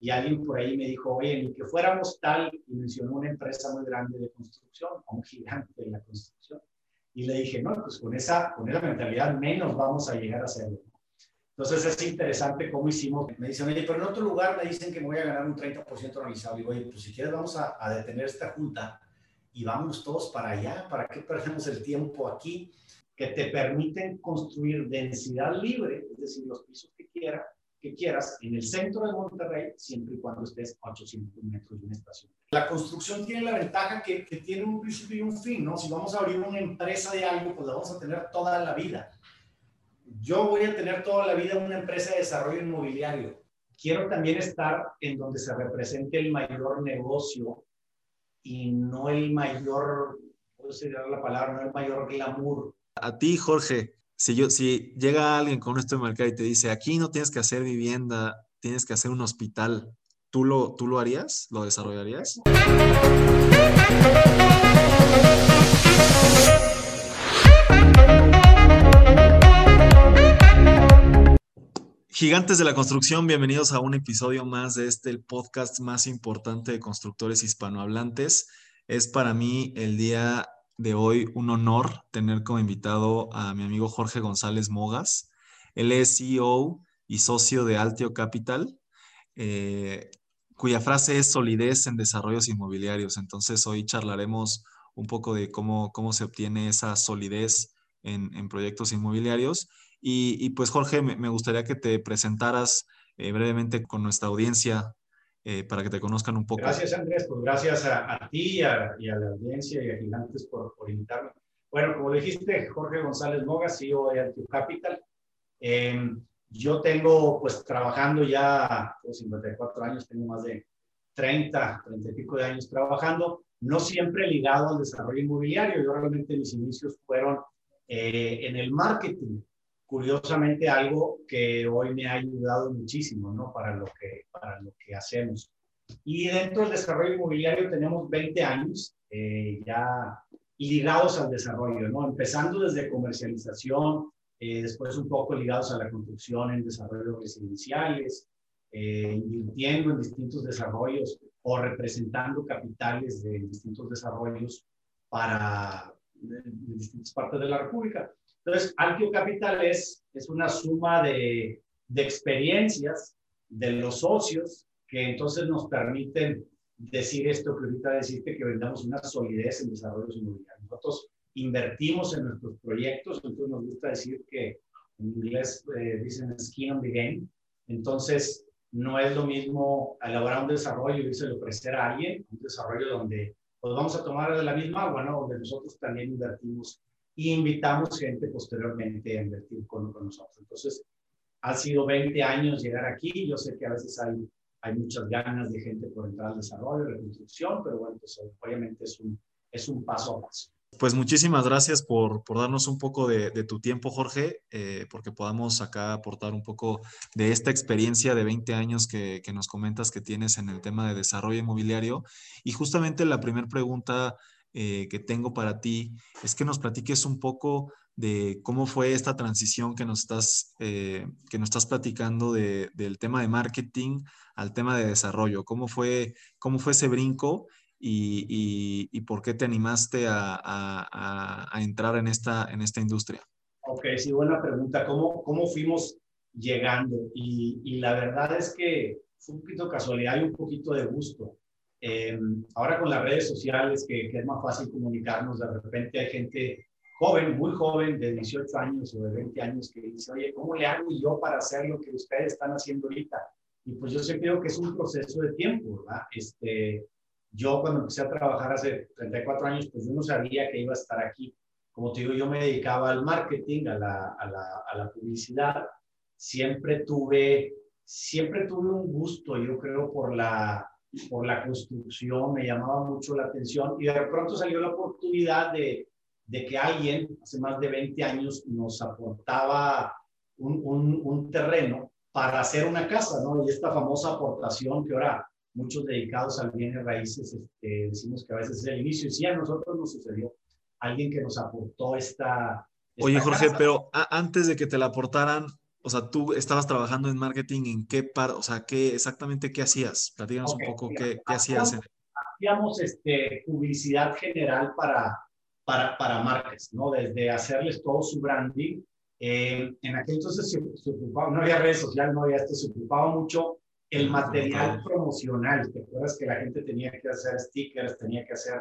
y alguien por ahí me dijo, oye, ni que fuéramos tal, y mencionó una empresa muy grande de construcción, un gigante de la construcción. Y le dije, no, pues con esa, con esa mentalidad menos vamos a llegar a hacerlo. Entonces es interesante cómo hicimos. Me dicen, oye, pero en otro lugar me dicen que me voy a ganar un 30% realizado. Y digo, oye, pues si quieres vamos a, a detener esta junta y vamos todos para allá. ¿Para qué perdemos el tiempo aquí? Que te permiten construir densidad libre, es decir, los pisos que quieras, que quieras en el centro de Monterrey, siempre y cuando estés a 800 metros de una estación. La construcción tiene la ventaja que, que, tiene un principio y un fin, ¿no? Si vamos a abrir una empresa de algo, pues la vamos a tener toda la vida. Yo voy a tener toda la vida una empresa de desarrollo inmobiliario. Quiero también estar en donde se represente el mayor negocio y no el mayor, ¿cómo se la palabra? No el mayor glamour. A ti, Jorge, si, yo, si llega alguien con esto de mercado y te dice, aquí no tienes que hacer vivienda, tienes que hacer un hospital, ¿tú lo, tú lo harías? ¿Lo desarrollarías? Gigantes de la construcción, bienvenidos a un episodio más de este el podcast más importante de constructores hispanohablantes. Es para mí el día de hoy un honor tener como invitado a mi amigo Jorge González Mogas. Él es CEO y socio de Altio Capital, eh, cuya frase es solidez en desarrollos inmobiliarios. Entonces hoy charlaremos un poco de cómo, cómo se obtiene esa solidez en, en proyectos inmobiliarios. Y, pues Jorge, me, me, gustaría que te presentaras eh, brevemente con nuestra audiencia eh, para que te conozcan un poco. Gracias, Andrés. Pues gracias a, a ti a, y a, la audiencia y a Gigantes por, por, invitarme. Bueno, como dijiste, Jorge González Moga, CEO de Altio Capital. Eh, yo tengo, pues, trabajando ya pues, 54 años, tengo más de 30, 30 y pico de años trabajando, no siempre ligado al desarrollo inmobiliario. Yo realmente mis inicios fueron eh, en el marketing curiosamente algo que hoy me ha ayudado muchísimo, ¿no? Para lo que, para lo que hacemos. Y dentro del desarrollo inmobiliario tenemos 20 años eh, ya ligados al desarrollo, ¿no? Empezando desde comercialización, eh, después un poco ligados a la construcción en desarrollos residenciales, eh, invirtiendo en distintos desarrollos o representando capitales de distintos desarrollos para de, de distintas partes de la República. Entonces, Altio Capital es, es una suma de, de experiencias de los socios que entonces nos permiten decir esto que ahorita deciste, que vendamos una solidez en desarrollos inmobiliarios. Nosotros invertimos en nuestros proyectos, entonces nos gusta decir que en inglés eh, dicen skin on the game. Entonces, no es lo mismo elaborar un desarrollo y se ofrecer a alguien, un desarrollo donde pues vamos a tomar de la misma agua, ¿no? Donde nosotros también invertimos y invitamos gente posteriormente a invertir con, con, nosotros. Entonces, ha sido 20 años llegar aquí. Yo sé que a veces hay, hay muchas ganas de gente por entrar al desarrollo, la construcción, pero bueno, pues obviamente es un, es un paso a paso. Pues muchísimas gracias por, por darnos un poco de, de tu tiempo, Jorge, eh, porque podamos acá aportar un poco de esta experiencia de 20 años que, que nos comentas que tienes en el tema de desarrollo inmobiliario. Y justamente la primera pregunta eh, que tengo para ti es que nos platiques un poco de cómo fue esta transición que nos estás, eh, que nos estás platicando de, del tema de marketing al tema de desarrollo. ¿Cómo fue, cómo fue ese brinco y, y, y por qué te animaste a, a, a, entrar en esta, en esta industria? Ok, sí, buena pregunta. ¿Cómo, cómo fuimos llegando? Y, y la verdad es que fue un poquito casualidad y un poquito de gusto. Eh, ahora con las redes sociales, que, que, es más fácil comunicarnos, de repente hay gente joven, muy joven, de 18 años o de 20 años, que dice, oye, ¿cómo le hago yo para hacer lo que ustedes están haciendo ahorita? Y pues yo sé creo que es un proceso de tiempo, ¿verdad? Este, yo cuando empecé a trabajar hace 34 años, pues yo no sabía que iba a estar aquí. Como te digo, yo me dedicaba al marketing, a la, a la, a la publicidad. Siempre tuve, siempre tuve un gusto, yo creo, por la, por la construcción, me llamaba mucho la atención y de pronto salió la oportunidad de, de que alguien hace más de 20 años nos aportaba un, un, un, terreno para hacer una casa, ¿no? Y esta famosa aportación que ahora muchos dedicados al bienes raíces este, decimos que a veces es el inicio y sí, a nosotros nos sucedió alguien que nos aportó esta... esta Oye, Jorge, casa. pero antes de que te la aportaran, o sea, tú estabas trabajando en marketing, ¿en qué par, o sea, qué exactamente qué hacías? Platícanos un poco qué, qué hacías. Hacíamos este, publicidad general para, para, para marcas, ¿no? Desde hacerles todo su branding. Eh, en aquel entonces se, ocupaba, no había redes sociales, no había esto, se ocupaba mucho el material promocional. ¿Te acuerdas que la gente tenía que hacer stickers, tenía que hacer,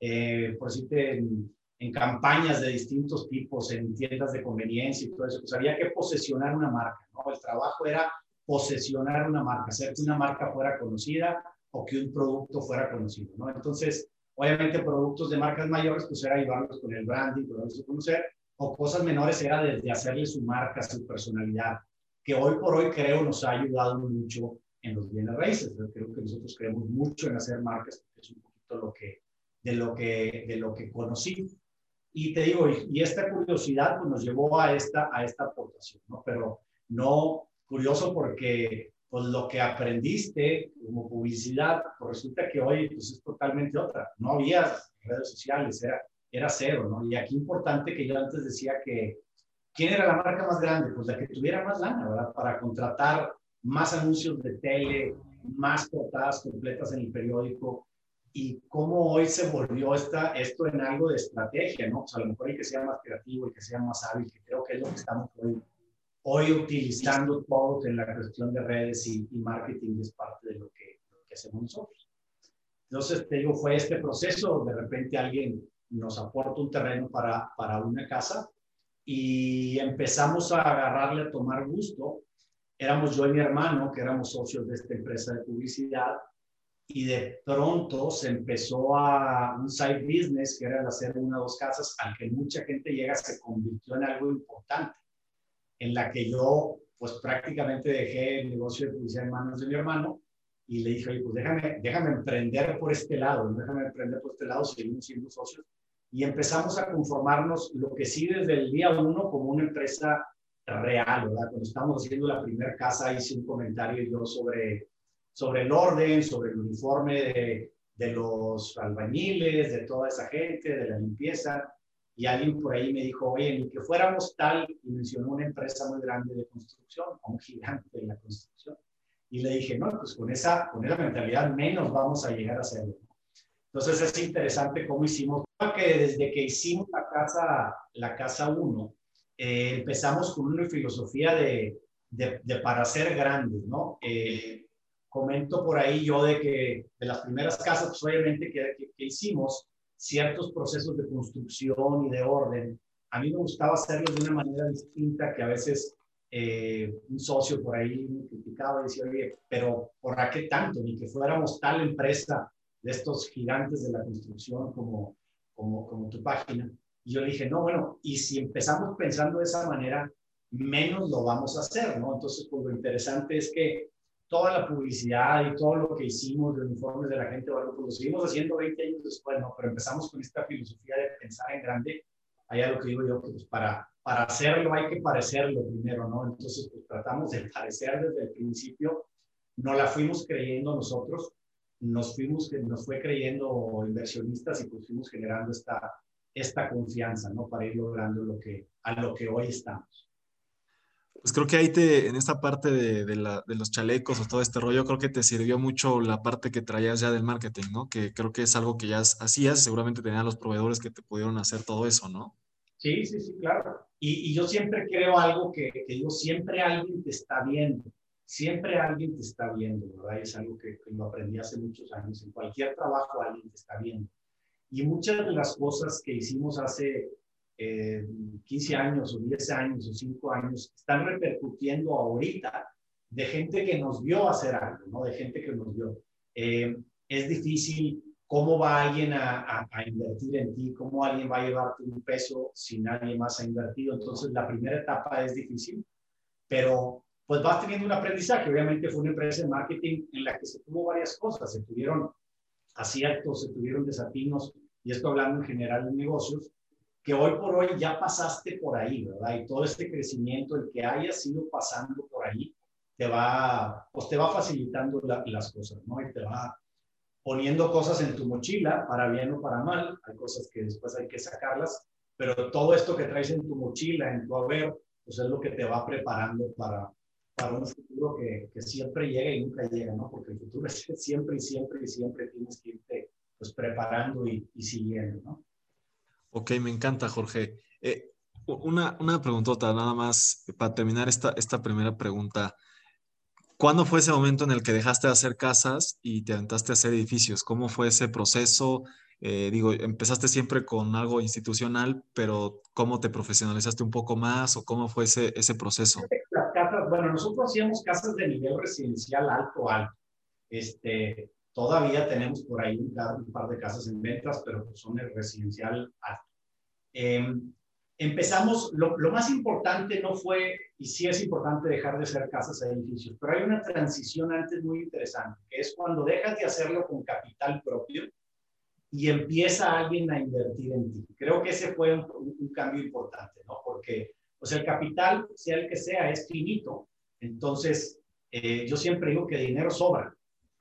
eh, por decirte, en, en, campañas de distintos tipos, en tiendas de conveniencia y todo eso? Pues había que posesionar una marca, ¿no? El trabajo era posesionar una marca, hacer que una marca fuera conocida o que un producto fuera conocido, ¿no? Entonces, obviamente productos de marcas mayores, pues era ayudarlos con el branding, poderlos conocer, o cosas menores era desde hacerle su marca, su personalidad, que hoy por hoy creo nos ha ayudado mucho en los bienes raíces. creo que nosotros creemos mucho en hacer marcas, porque es un poquito lo que, de, lo que, de lo que conocí. Y te digo, y, esta curiosidad pues, nos llevó a esta, a esta aportación, ¿no? Pero no curioso porque pues lo que aprendiste como publicidad, pues resulta que hoy pues, es totalmente otra. No había redes sociales, era, era cero, ¿no? Y aquí importante que yo antes decía que, ¿quién era la marca más grande? Pues la que tuviera más lana, ¿verdad? Para contratar más anuncios de tele, más portadas completas en el periódico, y cómo hoy se volvió esta, esto en algo de estrategia, ¿no? O sea, a lo mejor el que sea más creativo, el que sea más hábil, que creo que es lo que estamos hoy, hoy utilizando todos en la cuestión de redes y, marketing es parte de lo que, lo que, hacemos nosotros. Entonces, te digo, fue este proceso, de repente alguien nos aporta un terreno para, para una casa y empezamos a agarrarle a tomar gusto éramos yo y mi hermano, que éramos socios de esta empresa de publicidad, y de pronto se empezó a un side business, que era el hacer una o dos casas, al que mucha gente llega, se convirtió en algo importante, en la que yo, pues prácticamente dejé el negocio de publicidad en manos de mi hermano, y le dije, oye, pues déjame, déjame emprender por este lado, déjame emprender por este lado, seguimos siendo socios, y empezamos a conformarnos, lo que sí desde el día uno, como una empresa real, ¿verdad? Cuando estábamos haciendo la primera casa hice un comentario yo sobre, sobre el orden, sobre el uniforme de, de los albañiles, de toda esa gente, de la limpieza, y alguien por ahí me dijo, oye, ni que fuéramos tal, y mencionó una empresa muy grande de construcción, un gigante de la construcción. Y le dije, no, pues con esa, con esa mentalidad menos vamos a llegar a hacerlo. Entonces es interesante cómo hicimos, que desde que hicimos la casa, la casa 1, eh, empezamos con una filosofía de, de, para ser grandes, ¿no? Eh, comento por ahí yo de que de las primeras casas, pues obviamente que, que, hicimos ciertos procesos de construcción y de orden, a mí me gustaba hacerlos de una manera distinta que a veces eh, un socio por ahí me criticaba y decía, oye, pero ¿por qué tanto? Ni que fuéramos tal empresa de estos gigantes de la construcción como, como, como tu página. Y yo le dije, no, bueno, y si empezamos pensando de esa manera, menos lo vamos a hacer, ¿no? Entonces, pues lo interesante es que toda la publicidad y todo lo que hicimos de uniformes de la gente, bueno, pues lo seguimos haciendo 20 años después, ¿no? Pero empezamos con esta filosofía de pensar en grande. Allá lo que digo yo, pues para, para hacerlo hay que parecerlo primero, ¿no? Entonces, pues tratamos de parecer desde el principio, no la fuimos creyendo nosotros, nos fuimos, nos fue creyendo inversionistas y pues fuimos generando esta, esta confianza, ¿no? Para ir logrando lo que, a lo que hoy estamos. Pues creo que ahí te, en esta parte de, de, la, de, los chalecos o todo este rollo, creo que te sirvió mucho la parte que traías ya del marketing, ¿no? Que creo que es algo que ya hacías, seguramente tenías los proveedores que te pudieron hacer todo eso, ¿no? Sí, sí, sí, claro. Y, y yo siempre creo algo que, que, digo, siempre alguien te está viendo, siempre alguien te está viendo, ¿verdad? Es algo que, que lo aprendí hace muchos años. En cualquier trabajo alguien te está viendo. Y muchas de las cosas que hicimos hace 15 eh, años o 10 años o 5 años están repercutiendo ahorita de gente que nos vio hacer algo, ¿no? De gente que nos vio. Eh, es difícil cómo va alguien a, a, invertir en ti, cómo alguien va a llevarte un peso si nadie más ha invertido. Entonces, la primera etapa es difícil, pero pues vas teniendo un aprendizaje. Obviamente fue una empresa de marketing en la que se tuvo varias cosas, se tuvieron aciertos, se tuvieron desatinos, y esto hablando en general de negocios, que hoy por hoy ya pasaste por ahí, ¿verdad? Y todo este crecimiento, el que hayas ido pasando por ahí, te va, pues te va facilitando las cosas, ¿no? Y te va poniendo cosas en tu mochila, para bien o para mal, hay cosas que después hay que sacarlas, pero todo esto que traes en tu mochila, en tu haber, pues es lo que te va preparando para, para un futuro que, que, siempre llega y nunca llega, ¿no? Porque el futuro es siempre y siempre y siempre tienes que irte pues preparando y, y siguiendo, ¿no? Ok, me encanta, Jorge. Eh, una, una preguntota, nada más para terminar esta, esta primera pregunta. ¿Cuándo fue ese momento en el que dejaste de hacer casas y te aventaste a hacer edificios? ¿Cómo fue ese proceso? Eh, digo, empezaste siempre con algo institucional, pero ¿cómo te profesionalizaste un poco más o cómo fue ese, ese proceso? Las casas, bueno, nosotros hacíamos casas de nivel residencial alto, alto. Este, todavía tenemos por ahí un, par de casas en ventas, pero pues son el residencial alto. Em, empezamos, lo, lo, más importante no fue, y sí es importante dejar de hacer casas a edificios, pero hay una transición antes muy interesante, que es cuando dejas de hacerlo con capital propio y empieza alguien a invertir en ti. Creo que ese fue un, cambio importante, ¿no? Porque, pues el capital, sea el que sea, es finito. Entonces, eh, yo siempre digo que dinero sobra.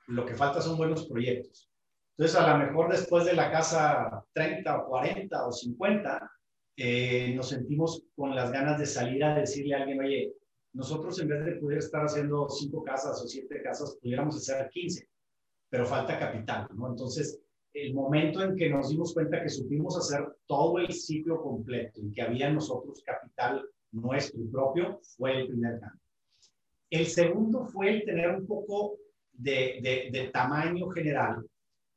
Lo que falta son buenos proyectos. Entonces, a lo mejor después de la casa 30 o 40 o 50, eh, nos sentimos con las ganas de salir a decirle a alguien, oye, nosotros en vez de poder estar haciendo cinco casas o siete casas, pudiéramos hacer 15, pero falta capital, ¿no? Entonces, el momento en que nos dimos cuenta que supimos hacer todo el ciclo completo y que había nosotros capital nuestro y propio, fue el primer cambio. El segundo fue el tener un poco de, de, de tamaño general,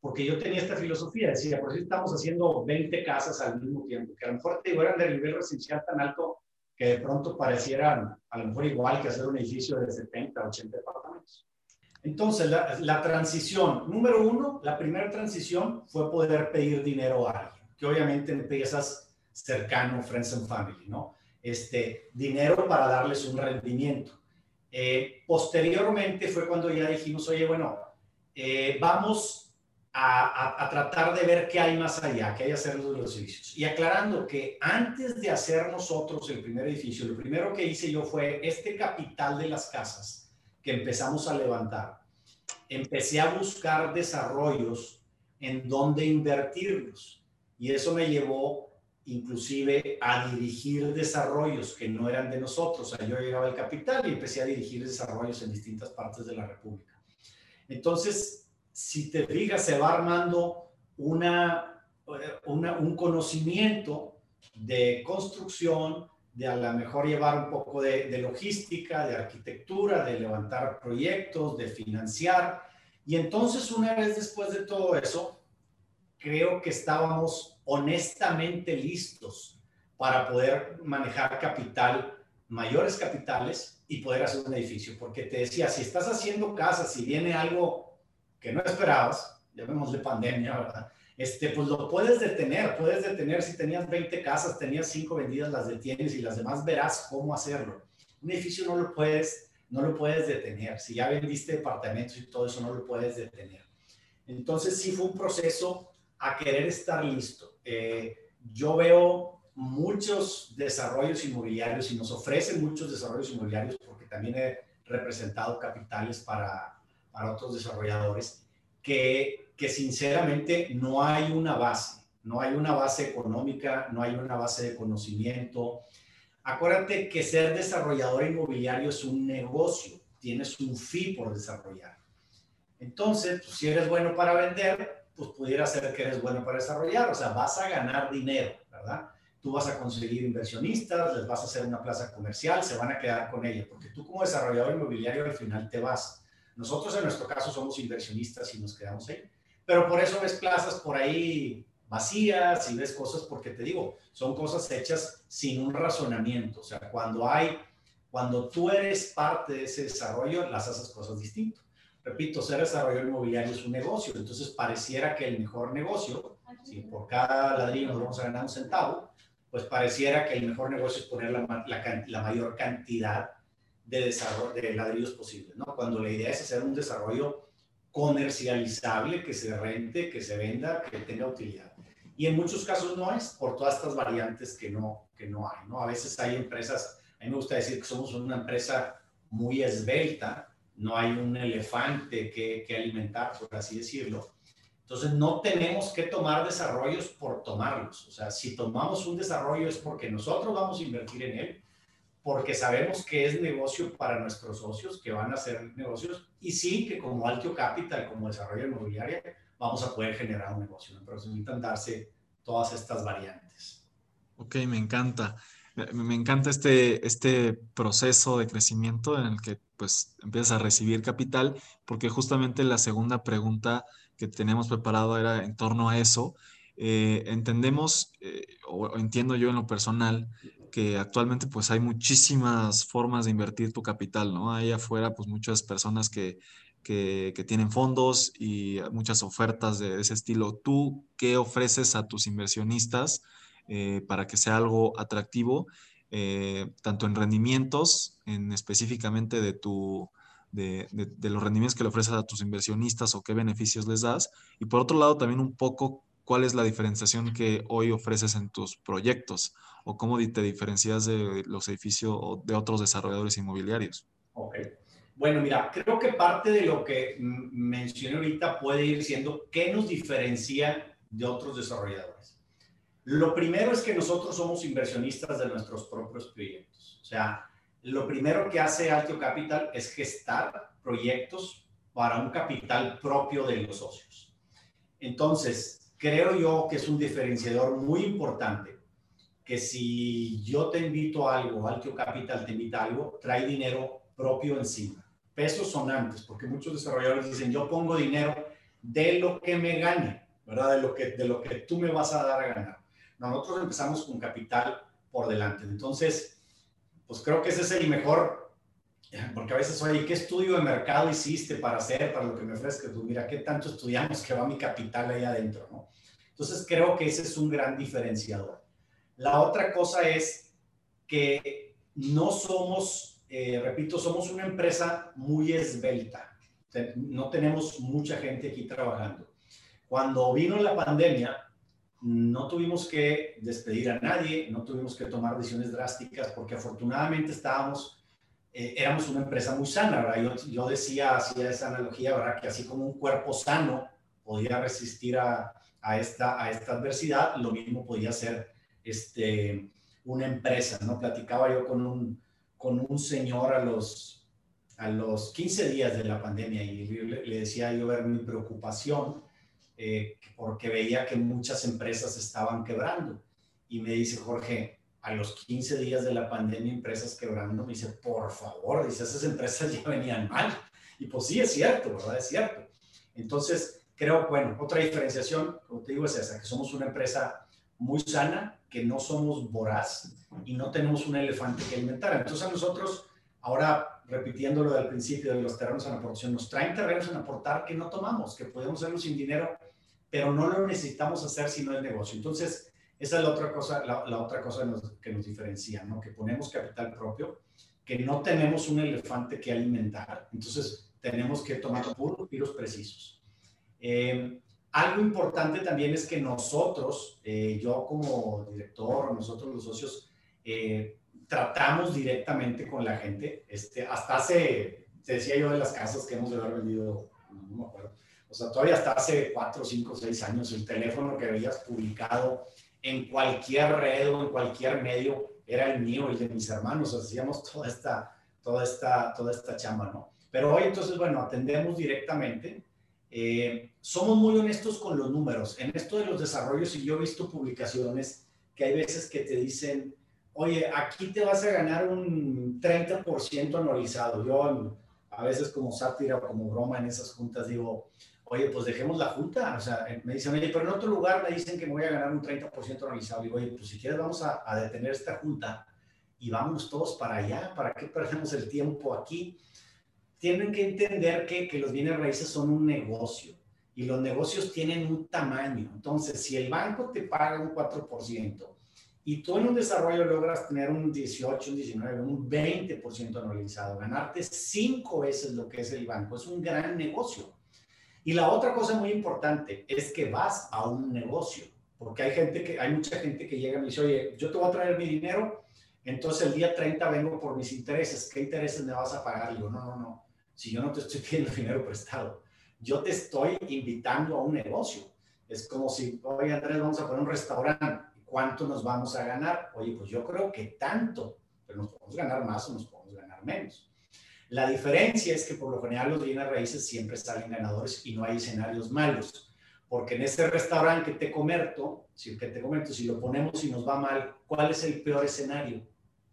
porque yo tenía esta filosofía, decía, por si estamos haciendo 20 casas al mismo tiempo, que a lo mejor te eran de nivel residencial tan alto que de pronto parecieran a lo mejor igual que hacer un edificio de 70, 80 departamentos. Entonces, la, transición, número uno, la primera transición fue poder pedir dinero a alguien, que obviamente empiezas cercano, friends and family, ¿no? Este, dinero para darles un rendimiento. Eh, posteriormente fue cuando ya dijimos, oye, bueno, eh, vamos a, tratar de ver qué hay más allá, qué hay hacer los edificios. Y aclarando que antes de hacer nosotros el primer edificio, lo primero que hice yo fue este capital de las casas que empezamos a levantar, empecé a buscar desarrollos en donde invertirlos. Y eso me llevó inclusive a dirigir desarrollos que no eran de nosotros. O sea, yo llegaba al capital y empecé a dirigir desarrollos en distintas partes de la República. Entonces, si te fijas, se va armando una, una, un conocimiento de construcción, de a lo mejor llevar un poco de, logística, de arquitectura, de levantar proyectos, de financiar. Y entonces una vez después de todo eso, creo que estábamos honestamente listos para poder manejar capital, mayores capitales y poder hacer un edificio. Porque te decía, si estás haciendo casas, si viene algo que no esperabas, llamémosle pandemia, ¿verdad? este, pues lo puedes detener, puedes detener si tenías 20 casas, tenías 5 vendidas, las detienes y las demás verás cómo hacerlo. Un edificio no lo puedes, no lo puedes detener. Si ya vendiste departamentos y todo eso, no lo puedes detener. Entonces sí fue un proceso a querer estar listo. Eh, yo veo muchos desarrollos inmobiliarios y nos ofrecen muchos desarrollos inmobiliarios porque también he representado capitales para, para otros desarrolladores que que sinceramente no hay una base, no hay una base económica, no hay una base de conocimiento. Acuérdate que ser desarrollador inmobiliario es un negocio, tienes un fee por desarrollar. Entonces, pues, si eres bueno para vender, pues pudiera ser que eres bueno para desarrollar, o sea, vas a ganar dinero, ¿verdad? Tú vas a conseguir inversionistas, les vas a hacer una plaza comercial, se van a quedar con ella, porque tú como desarrollador inmobiliario al final te vas. Nosotros en nuestro caso somos inversionistas y nos quedamos ahí pero por eso ves plazas por ahí vacías y ves cosas porque te digo, son cosas hechas sin un razonamiento. O sea, cuando hay, cuando tú eres parte de ese desarrollo, las haces cosas distintas. Repito, ser desarrollo inmobiliario es un negocio, entonces pareciera que el mejor negocio, si por cada ladrillo nos vamos a ganar un centavo, pues pareciera que el mejor negocio es poner la, la, la mayor cantidad de, desarrollo, de ladrillos posibles, ¿no? Cuando la idea es hacer un desarrollo comercializable, que se rente, que se venda, que tenga utilidad. Y en muchos casos no es por todas estas variantes que no, que no hay, ¿no? A veces hay empresas, a mí me gusta decir que somos una empresa muy esbelta, no hay un elefante que, que alimentar, por así decirlo. Entonces no tenemos que tomar desarrollos por tomarlos. O sea, si tomamos un desarrollo es porque nosotros vamos a invertir en él, porque sabemos que es negocio para nuestros socios, que van a hacer negocios, y sí que como Altio Capital, como desarrollo inmobiliario, vamos a poder generar un negocio, pero se necesitan darse todas estas variantes. Ok, me encanta. Me encanta este, este proceso de crecimiento en el que pues empiezas a recibir capital, porque justamente la segunda pregunta que tenemos preparado era en torno a eso. Eh, entendemos, eh, o entiendo yo en lo personal, que actualmente pues hay muchísimas formas de invertir tu capital, ¿no? Hay afuera pues muchas personas que, que, tienen fondos y muchas ofertas de, ese estilo. ¿Tú qué ofreces a tus inversionistas eh, para que sea algo atractivo, eh, tanto en rendimientos, en específicamente de tu... De, de los rendimientos que le ofreces a tus inversionistas o qué beneficios les das. Y por otro lado, también un poco cuál es la diferenciación que hoy ofreces en tus proyectos o cómo te diferencias de los edificios o de otros desarrolladores inmobiliarios. Ok. Bueno, mira, creo que parte de lo que mencioné ahorita puede ir siendo qué nos diferencia de otros desarrolladores. Lo primero es que nosotros somos inversionistas de nuestros propios proyectos. O sea, lo primero que hace Altio Capital es gestar proyectos para un capital propio de los socios. Entonces, creo yo que es un diferenciador muy importante que si yo te invito a algo, Altio Capital te invita a algo, trae dinero propio encima. Pesos sonantes, porque muchos desarrolladores dicen, yo pongo dinero de lo que me gane, ¿verdad? De lo que, de lo que tú me vas a dar a ganar. Nosotros empezamos con capital por delante. Entonces, pues creo que ese es el mejor porque a veces, oye, ¿qué estudio de mercado hiciste para hacer, para lo que me ofrezcas? Tú, mira, ¿qué tanto estudiamos que va mi capital ahí adentro? ¿no? Entonces, creo que ese es un gran diferenciador. La otra cosa es que no somos, eh, repito, somos una empresa muy esbelta. No tenemos mucha gente aquí trabajando. Cuando vino la pandemia, no tuvimos que despedir a nadie, no tuvimos que tomar decisiones drásticas porque afortunadamente estábamos eh, éramos una empresa muy sana, ¿verdad? Yo, decía, hacía esa analogía, ¿verdad? Que así como un cuerpo sano podía resistir a, esta, adversidad, lo mismo podía ser este, una empresa, ¿no? Platicaba yo con un, señor a los, a los 15 días de la pandemia y le, decía yo ver mi preocupación eh, porque veía que muchas empresas estaban quebrando. Y me dice, Jorge, a los 15 días de la pandemia, empresas quebrando, me dice, por favor, dice, esas empresas ya venían mal. Y pues sí, es cierto, ¿verdad? Es cierto. Entonces, creo, bueno, otra diferenciación, como te digo, es esa, que somos una empresa muy sana, que no somos voraz y no tenemos un elefante que alimentar. Entonces, a nosotros, ahora repitiendo lo del principio de los terrenos en aportación, nos traen terrenos en aportar que no tomamos, que podemos hacerlo sin dinero, pero no lo necesitamos hacer si no es negocio. Entonces, esa es la otra cosa, la, otra cosa que nos diferencia, ¿no? Que ponemos capital propio, que no tenemos un elefante que alimentar, entonces tenemos que tomar puros tiros precisos. Eh, algo importante también es que nosotros, eh, yo como director, nosotros los socios, eh, tratamos directamente con la gente. Este, hasta hace, te decía yo de las casas que hemos de haber vendido, no me acuerdo, o sea, todavía hasta hace cuatro, cinco, seis años, el teléfono que habías publicado en cualquier red o en cualquier medio era el mío, el de mis hermanos, hacíamos toda esta, toda esta, toda esta chamba, ¿no? Pero hoy entonces, bueno, atendemos directamente. Eh, somos muy honestos con los números. En esto de los desarrollos, y yo he visto publicaciones que hay veces que te dicen, oye, aquí te vas a ganar un 30% anualizado. Yo a veces como sátira o como broma en esas juntas digo, oye, pues dejemos la junta. O sea, me dicen, oye, pero en otro lugar me dicen que me voy a ganar un 30% anualizado. Digo, oye, pues si quieres vamos a, detener esta junta y vamos todos para allá. ¿Para qué perdemos el tiempo aquí? Tienen que entender que, que los bienes raíces son un negocio y los negocios tienen un tamaño. Entonces, si el banco te paga un 4% y tú en un desarrollo logras tener un 18, un 19, un 20% anualizado, ganarte cinco veces lo que es el banco, es un gran negocio. Y la otra cosa muy importante es que vas a un negocio, porque hay gente que, hay mucha gente que llega y me dice, oye, yo te voy a traer mi dinero, entonces el día 30 vengo por mis intereses, ¿qué intereses me vas a pagar? Y digo, no, no, no, si yo no te estoy pidiendo dinero prestado, yo te estoy invitando a un negocio. Es como si, oye Andrés, vamos a poner un restaurante, ¿cuánto nos vamos a ganar? Oye, pues yo creo que tanto. pero nos podemos ganar más o nos podemos ganar menos. La diferencia es que por lo general los bienes raíces siempre salen ganadores y no hay escenarios malos. Porque en este restaurante que te comento, si, que te si lo ponemos y nos va mal, ¿cuál es el peor escenario?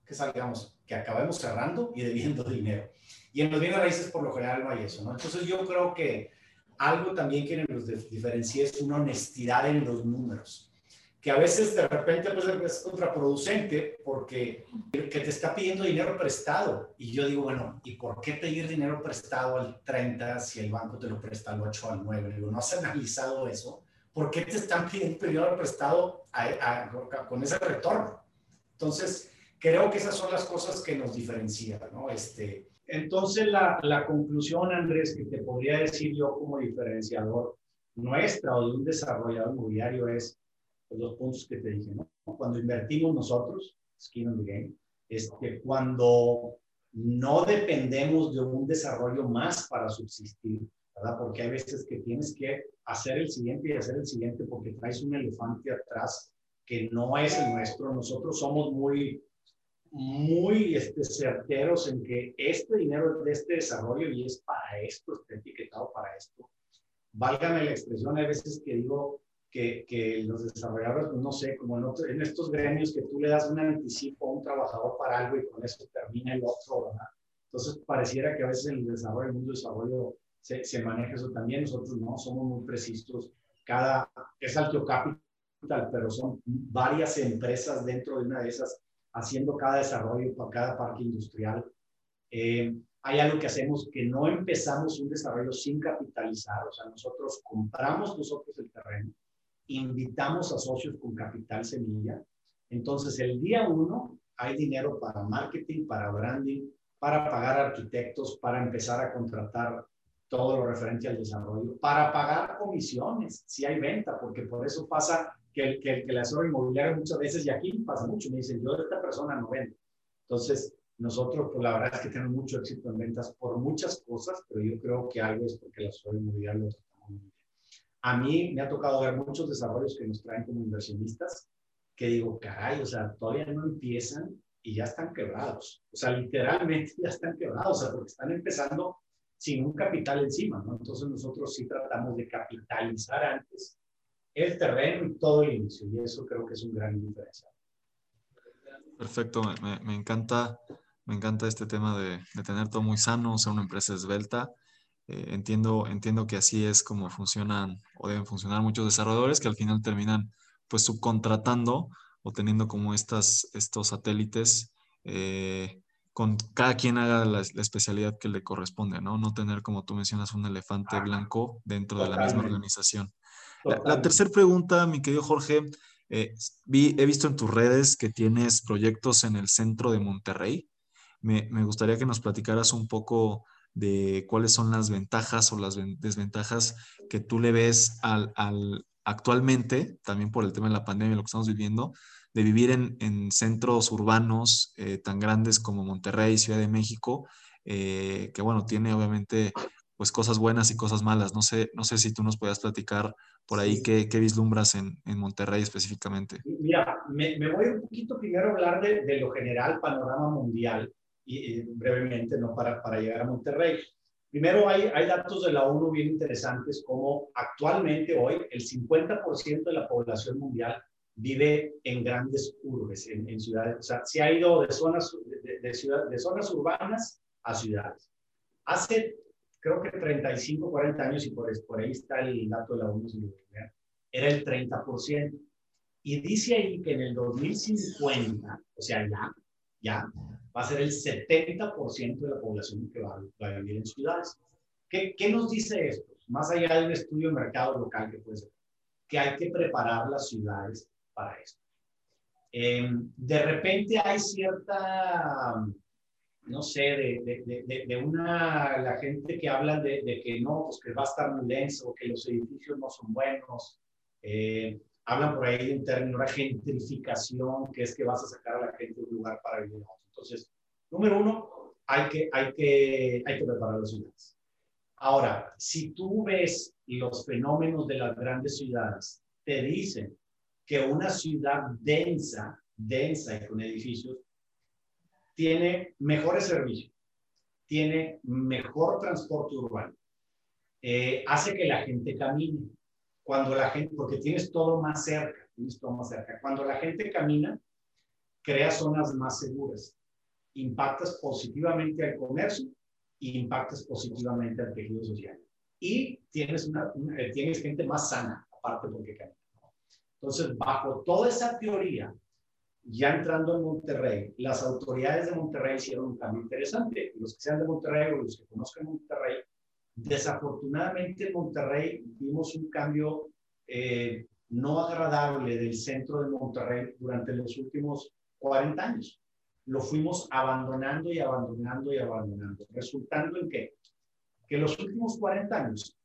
Que salgamos, que acabemos cerrando y debiendo dinero. Y en los bienes raíces por lo general no hay eso, ¿no? Entonces yo creo que algo también que nos diferencia es una honestidad en los números que a veces de repente pues, es contraproducente porque que te está pidiendo dinero prestado. Y yo digo, bueno, ¿y por qué pedir dinero prestado al 30 si el banco te lo presta al 8 o al 9? Digo, ¿no has analizado eso? ¿Por qué te están pidiendo dinero prestado con ese retorno? Entonces, creo que esas son las cosas que nos diferencian, ¿no? Este, entonces, la, la conclusión, Andrés, que te podría decir yo como diferenciador nuestra o de un desarrollador inmobiliario es los dos puntos que te dije, ¿no? Cuando invertimos nosotros, skin in the game, es que cuando no dependemos de un desarrollo más para subsistir, ¿verdad? Porque hay veces que tienes que hacer el siguiente y hacer el siguiente porque traes un elefante atrás que no es el nuestro. Nosotros somos muy, muy este, certeros en que este dinero de este desarrollo y es para esto, está etiquetado para esto. Válgame la expresión, hay veces que digo, que, los desarrolladores, no sé, como en, en, estos gremios que tú le das un anticipo a un trabajador para algo y con eso termina el otro, ¿verdad? Entonces pareciera que a veces el desarrollo, el mundo del desarrollo se, se maneja eso también, nosotros no, somos muy precisos, cada, es Altio Capital, pero son varias empresas dentro de una de esas haciendo cada desarrollo para cada parque industrial. Eh, hay algo que hacemos que no empezamos un desarrollo sin capitalizar, o sea, nosotros compramos nosotros el terreno, invitamos a socios con capital semilla. Entonces, el día uno hay dinero para marketing, para branding, para pagar arquitectos, para empezar a contratar todo lo referente al desarrollo, para pagar comisiones si hay venta, porque por eso pasa que que, que asesor inmobiliario muchas veces, y aquí pasa mucho, me dicen, yo de esta persona no vendo. Entonces, nosotros, pues la verdad es que tenemos mucho éxito en ventas por muchas cosas, pero yo creo que algo es porque el asesor inmobiliario lo tratamos muy bien. A mí me ha tocado ver muchos desarrollos que nos traen como inversionistas que digo, caray, o sea, todavía no empiezan y ya están quebrados. O sea, literalmente ya están quebrados, o sea, porque están empezando sin un capital encima, ¿no? Entonces nosotros sí tratamos de capitalizar antes el terreno y todo el inicio, y eso creo que es un gran diferencial. Perfecto, me, encanta, me encanta este tema de, de, tener todo muy sano, ser una empresa esbelta eh, entiendo, entiendo que así es como funcionan o deben funcionar muchos desarrolladores que al final terminan pues subcontratando o teniendo como estas, estos satélites eh, con cada quien haga la, especialidad que le corresponde, ¿no? No tener, como tú mencionas, un elefante blanco dentro de la misma organización. La, tercera pregunta, mi querido Jorge, eh, vi, he visto en tus redes que tienes proyectos en el centro de Monterrey. Me, me gustaría que nos platicaras un poco de cuáles son las ventajas o las desventajas que tú le ves al, actualmente, también por el tema de la pandemia, lo que estamos viviendo, de vivir en, centros urbanos eh, tan grandes como Monterrey, Ciudad de México, eh, que bueno, tiene obviamente pues cosas buenas y cosas malas. No sé, no sé si tú nos puedas platicar por ahí qué, vislumbras en, Monterrey específicamente. Mira, me, voy un poquito primero a hablar de, de lo general, panorama mundial y, brevemente, ¿no? Para, para llegar a Monterrey. Primero, hay, hay datos de la ONU bien interesantes, como actualmente hoy el 50% de la población mundial vive en grandes urbes, en, en, ciudades. O sea, se ha ido de zonas, de, de, ciudad, de zonas urbanas a ciudades. Hace, creo que 35, 40 años, y por, por ahí está el dato de la ONU, era el 30%. Y dice ahí que en el 2050, o sea, ya, ya, va a ser el 70% de la población que va, a vivir en ciudades. ¿Qué, ¿Qué, nos dice esto? Más allá de un estudio de mercado local que puede ser, que hay que preparar las ciudades para esto. Eh, de repente hay cierta, no sé, de, de, de, una, la gente que habla de, que no, pues que va a estar muy denso, que los edificios no son buenos. Eh, hablan por ahí de un término, una gentrificación, que es que vas a sacar a la gente de un lugar para vivir en otro. Entonces, número uno, hay que, hay que, hay que preparar las ciudades. Ahora, si tú ves los fenómenos de las grandes ciudades, te dicen que una ciudad densa, densa y con edificios, tiene mejores servicios, tiene mejor transporte urbano, eh, hace que la gente camine. Cuando la gente, porque tienes todo más cerca, tienes todo más cerca. Cuando la gente camina, crea zonas más seguras, impactas positivamente al comercio y impactas positivamente al tejido social. Y tienes, una, eh, tienes gente más sana, aparte porque camina. Entonces, bajo toda esa teoría, ya entrando en Monterrey, las autoridades de Monterrey hicieron un cambio interesante. Los que sean de Monterrey o los que conozcan Monterrey, desafortunadamente en Monterrey vimos un cambio eh, no agradable del centro de Monterrey durante los últimos 40 años. Lo fuimos abandonando y abandonando y abandonando, resultando en que, que los últimos 40 años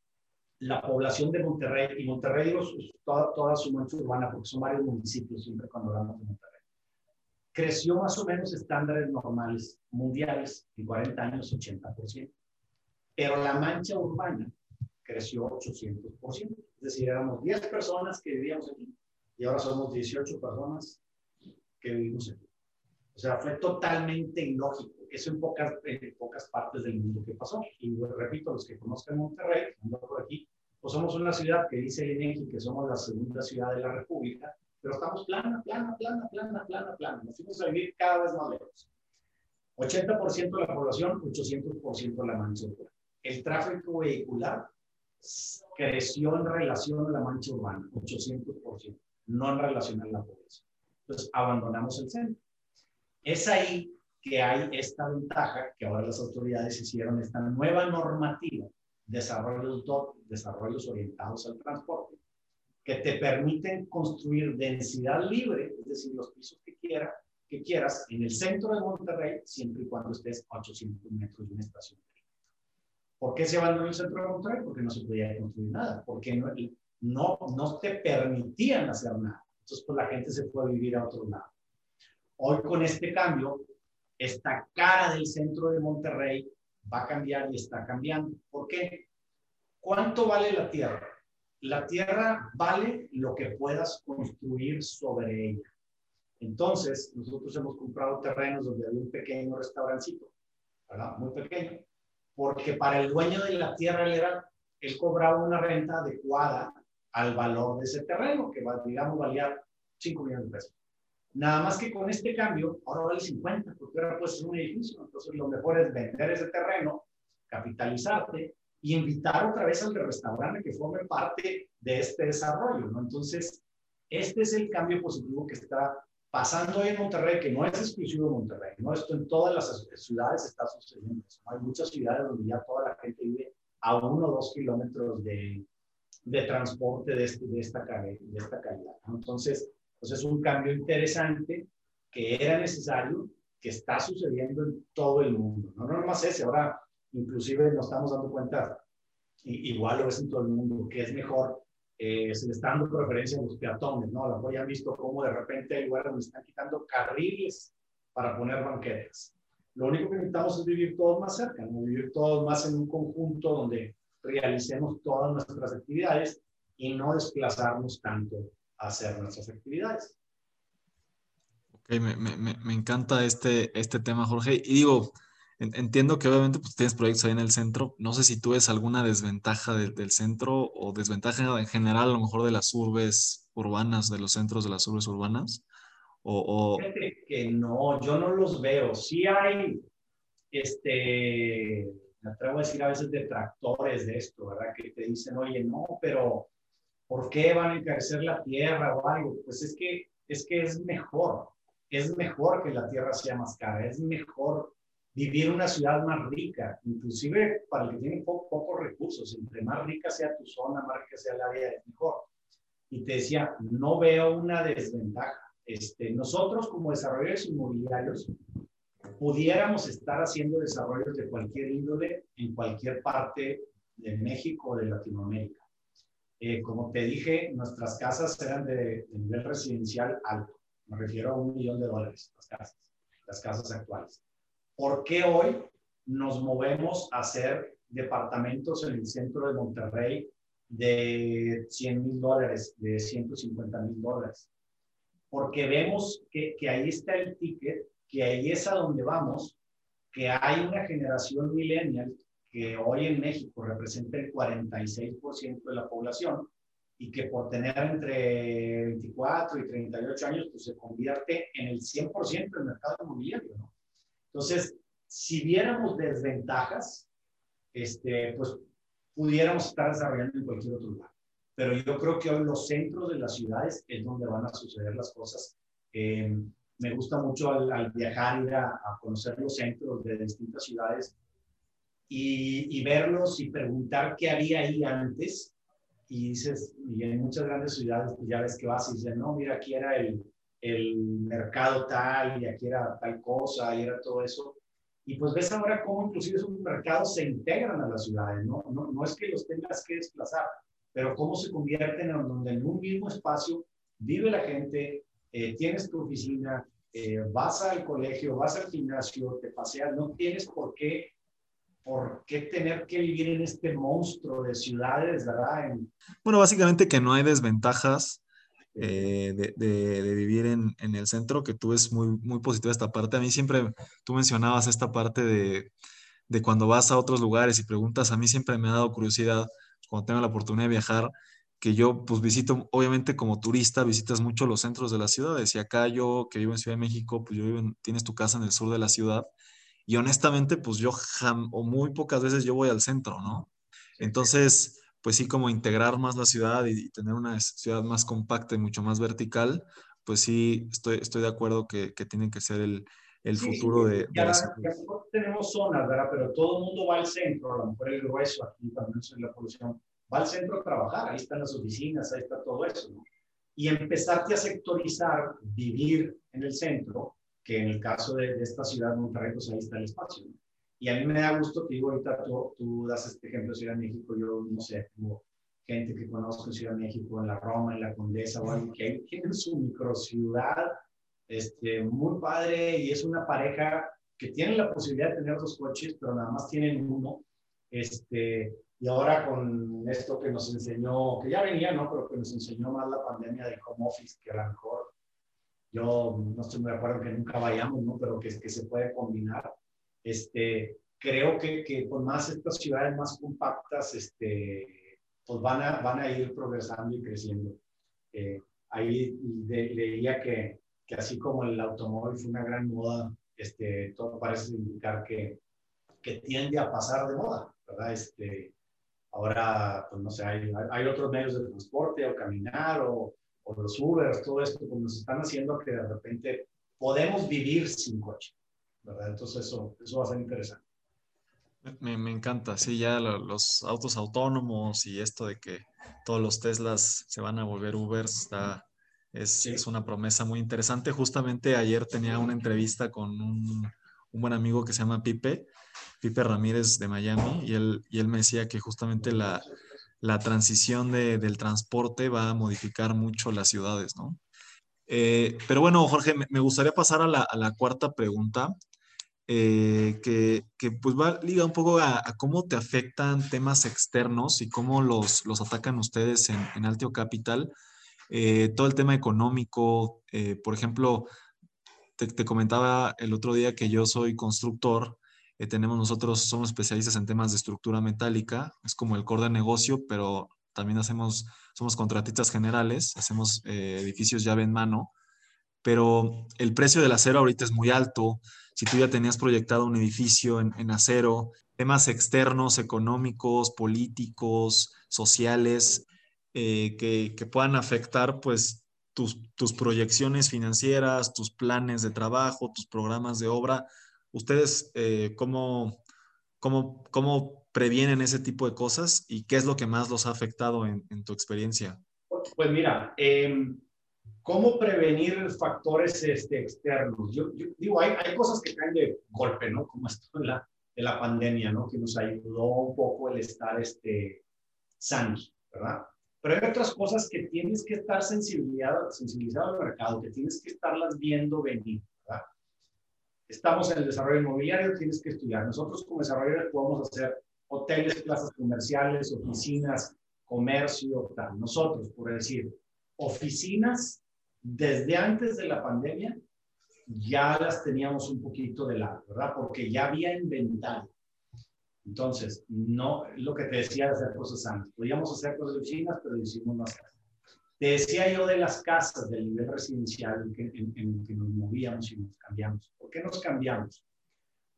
la población de Monterrey, y Monterrey digo toda, toda su mancha urbana, porque son varios municipios siempre cuando hablamos de Monterrey, creció más o menos estándares normales mundiales en 40 años, 80%. Pero la mancha urbana creció 800%. Es decir, éramos 10 personas que vivíamos aquí y ahora somos 18 personas que vivimos aquí. O sea, fue totalmente ilógico. Eso en pocas, en pocas partes del mundo que pasó. Y repito, los que conozcan Monterrey, por aquí, pues somos una ciudad que dice INEGI que somos la segunda ciudad de la República, pero estamos plana, plana, plana, plana, plana, plana. Nos fuimos a vivir cada vez más lejos. 80% de la población, 800% la mancha urbana. El tráfico vehicular creció en relación a la mancha urbana, 800%, no en relación a la población. Entonces, abandonamos el centro. Es ahí que hay esta ventaja que ahora las autoridades hicieron esta nueva normativa, desarrollos desarrollos orientados al transporte, que te permiten construir densidad libre, es decir, los pisos que, quiera, que quieras en el centro de Monterrey, siempre y cuando estés a 800 metros de una estación. ¿Por qué se abandonó el centro de Monterrey? Porque no se podía construir nada, porque no, no, no te permitían hacer nada. Entonces, pues la gente se fue a vivir a otro lado. Hoy con este cambio, esta cara del centro de Monterrey va a cambiar y está cambiando. ¿Por qué? ¿Cuánto vale la tierra? La tierra vale lo que puedas construir sobre ella. Entonces, nosotros hemos comprado terrenos donde había un pequeño restaurancito, ¿verdad? Muy pequeño, porque para el dueño de la tierra él, era, él cobraba una renta adecuada al valor de ese terreno, que digamos valía 5 millones de pesos. Nada más que con este cambio, ahora vale 50, porque ahora puedes ser un edificio. Entonces, lo mejor es vender ese terreno, capitalizarte y invitar otra vez al restaurante que forme parte de este desarrollo, ¿no? Entonces, este es el cambio positivo que está pasando en Monterrey, que no es exclusivo de Monterrey, ¿no? Esto en todas las ciudades está sucediendo. Hay muchas ciudades donde ya toda la gente vive a uno o dos kilómetros de, de transporte de, este, de, esta, de esta calidad. ¿no? Entonces, es un cambio interesante que era necesario, que está sucediendo en todo el mundo. No, no más ese, ahora inclusive nos estamos dando cuenta, igual lo es en todo el mundo, que es mejor, eh, se le está dando preferencia a los peatones, ¿no? Lo ya han visto cómo de repente hay lugares donde están quitando carriles para poner banquetas. Lo único que necesitamos es vivir todos más cerca, ¿no? vivir todos más en un conjunto donde realicemos todas nuestras actividades y no desplazarnos tanto a hacer nuestras actividades. Ok, me, me, me encanta este, este tema, Jorge. Y digo, Entiendo que obviamente pues, tienes proyectos ahí en el centro. No sé si tú ves alguna desventaja del centro o desventaja en general a lo mejor de las urbes urbanas, de los centros de las urbes urbanas. O, que no, yo no los veo. Sí hay, este, me atrevo a decir a veces detractores de esto, ¿verdad? Que te dicen, oye, no, pero ¿por qué van a encarecer la tierra o algo? Pues es que, es que es mejor, es mejor que la tierra sea más cara, es mejor vivir en una ciudad más rica, inclusive para el que tiene pocos recursos, entre más rica sea tu zona, más rica sea el área, es mejor. Y te decía, no veo una desventaja. Este, nosotros como desarrolladores inmobiliarios pudiéramos estar haciendo desarrollos de cualquier índole en cualquier parte de México o de Latinoamérica. Eh, como te dije, nuestras casas eran de, de, nivel residencial alto. Me refiero a un millón de dólares, las casas, las casas actuales. ¿Por qué hoy nos movemos a hacer departamentos en el centro de Monterrey de 100 mil dólares, de 150 mil dólares? Porque vemos que, que ahí está el ticket que ahí es a donde vamos, que hay una generación millennial que hoy en México representa el 46% de la población y que por tener entre 24 y 38 años, pues se convierte en el 100% del mercado inmobiliario, ¿no? Entonces, si viéramos desventajas, este, pues pudiéramos estar desarrollando en cualquier otro lugar. Pero yo creo que hoy los centros de las ciudades es donde van a suceder las cosas. Eh, me gusta mucho al, viajar, ir a, conocer los centros de distintas ciudades y, verlos y preguntar qué había ahí antes. Y dices, y en muchas grandes ciudades, pues ya ves que vas y dices, no, mira, aquí era el, el mercado tal y aquí era tal cosa y era todo eso. Y pues ves ahora cómo inclusive esos mercados se integran a las ciudades, ¿no? No, no es que los tengas que desplazar, pero cómo se convierten en donde en un mismo espacio vive la gente, eh, tienes tu oficina, eh, vas al colegio, vas al gimnasio, te paseas, no tienes por qué, por qué tener que vivir en este monstruo de ciudades, ¿verdad? Bueno, básicamente que no hay desventajas eh, de, vivir en, en, el centro, que tú es muy, positiva esta parte. A mí siempre, tú mencionabas esta parte de, de cuando vas a otros lugares y preguntas, a mí siempre me ha dado curiosidad cuando tengo la oportunidad de viajar, que yo pues visito, obviamente como turista, visitas mucho los centros de las ciudades y acá yo que vivo en Ciudad de México, pues yo vivo en, tienes tu casa en el sur de la ciudad y honestamente pues yo o muy pocas veces yo voy al centro, ¿no? Entonces, pues sí, como integrar más la ciudad y, tener una ciudad más compacta y mucho más vertical, pues sí, estoy, estoy de acuerdo que, que tiene que ser el, el futuro de, de la ciudad. tenemos zonas, ¿verdad? Pero todo el mundo va al centro, a lo mejor el grueso aquí, también en la población, va al centro a trabajar, ahí están las oficinas, ahí está todo eso, ¿no? Y empezarte a sectorizar, vivir en el centro, que en el caso de, esta ciudad de Monterrey, pues ahí está el espacio. Y a mí me da gusto que digo, ahorita tú, tú, das este ejemplo de Ciudad de México, yo no sé, como gente que conozco en Ciudad de México, en la Roma, en la Condesa, o alguien que tienen su microciudad, este, muy padre, y es una pareja que tiene la posibilidad de tener dos coches, pero nada más tienen uno, este, y ahora con esto que nos enseñó, que ya venía, ¿no? Pero que nos enseñó más la pandemia del home office, que a yo no estoy muy de acuerdo que nunca vayamos, ¿no? Pero que, que se puede combinar. Este, creo que, que con más estas ciudades más compactas, este, pues van a, van a ir progresando y creciendo. Eh, ahí leía que, que así como el automóvil fue una gran moda, este, todo parece indicar que, que tiende a pasar de moda, ¿verdad? Este, Ahora, pues no sé, hay, hay otros medios de transporte o caminar o, los Ubers, todo esto, pues nos están haciendo que de repente podemos vivir sin coche, ¿verdad? Entonces eso, eso va a ser interesante. Me, me, encanta, sí, ya los autos autónomos y esto de que todos los Teslas se van a volver Ubers, está, es, es, una promesa muy interesante. Justamente ayer tenía una entrevista con un, un buen amigo que se llama Pipe, Pipe Ramírez de Miami, y él, y él me decía que justamente la, la transición de, del transporte va a modificar mucho las ciudades, ¿no? Eh, pero bueno, Jorge, me, gustaría pasar a la, cuarta pregunta, eh, que, pues va liga un poco a, cómo te afectan temas externos y cómo los, atacan ustedes en, en Altio Capital. Eh, todo el tema económico, por ejemplo, te, comentaba el otro día que yo soy constructor eh, tenemos nosotros, somos especialistas en temas de estructura metálica, es como el core de negocio, pero también hacemos, somos contratistas generales, hacemos eh, edificios llave en mano, pero el precio del acero ahorita es muy alto. Si tú ya tenías proyectado un edificio en, en acero, temas externos, económicos, políticos, sociales, eh, que, que, puedan afectar pues tus, tus proyecciones financieras, tus planes de trabajo, tus programas de obra, ¿Ustedes eh, cómo, cómo, cómo, previenen ese tipo de cosas y qué es lo que más los ha afectado en, tu experiencia? Pues mira, eh, ¿cómo prevenir factores este, externos? Yo, digo, hay, hay, cosas que caen de golpe, ¿no? Como esto de la, de la pandemia, ¿no? Que nos ayudó un poco el estar este, sanos, ¿verdad? Pero hay otras cosas que tienes que estar sensibilizado, sensibilizado al mercado, que tienes que estarlas viendo venir estamos en el desarrollo inmobiliario, tienes que estudiar. Nosotros como desarrolladores podemos hacer hoteles, plazas comerciales, oficinas, comercio, tal. Nosotros, por decir, oficinas, desde antes de la pandemia, ya las teníamos un poquito de lado, ¿verdad? Porque ya había inventario. Entonces, no lo que te decía de hacer cosas antes. Podíamos hacer cosas de oficinas, pero hicimos más Te decía yo de las casas, del nivel residencial en que, en que nos movíamos y nos cambiamos. ¿Por qué nos cambiamos?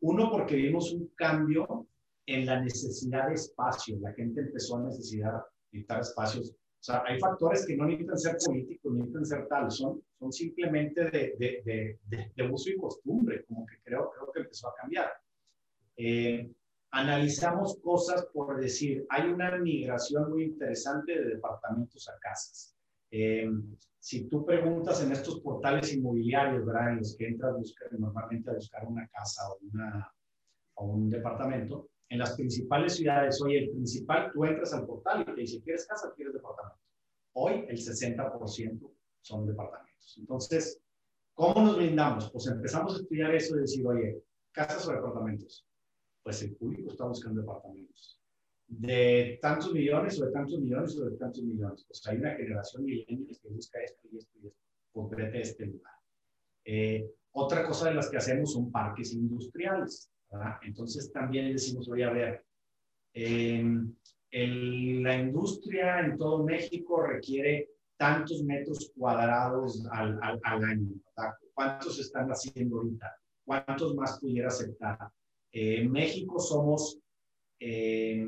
Uno, porque vimos un cambio en la necesidad de espacio. La gente empezó a necesitar, necesitar espacios. O sea, hay factores que no necesitan ser políticos, necesitan ser tal, son, son simplemente de, de, de, de, uso y costumbre, como que creo, creo que empezó a cambiar. Eh, analizamos cosas por decir, hay una migración muy interesante de departamentos a casas. Eh, si tú preguntas en estos portales inmobiliarios, ¿verdad? En los que entras buscar, normalmente a buscar una casa o, una, o un departamento, en las principales ciudades, hoy el principal, tú entras al portal y te dice, ¿quieres casa quieres departamento? Hoy el 60% son departamentos. Entonces, ¿cómo nos brindamos? Pues empezamos a estudiar eso y decir, oye, ¿casas o departamentos? Pues el público está buscando departamentos de tantos millones o de tantos millones o de tantos millones. Pues hay una generación milenial que busca esto y esto y esto, complete este lugar. Eh, otra cosa de las que hacemos son parques industriales. ¿verdad? Entonces también decimos, voy a ver, en la industria en todo México requiere tantos metros cuadrados al, al, al año. ¿verdad? ¿Cuántos están haciendo ahorita? ¿Cuántos más pudiera aceptar? Eh, en México somos eh,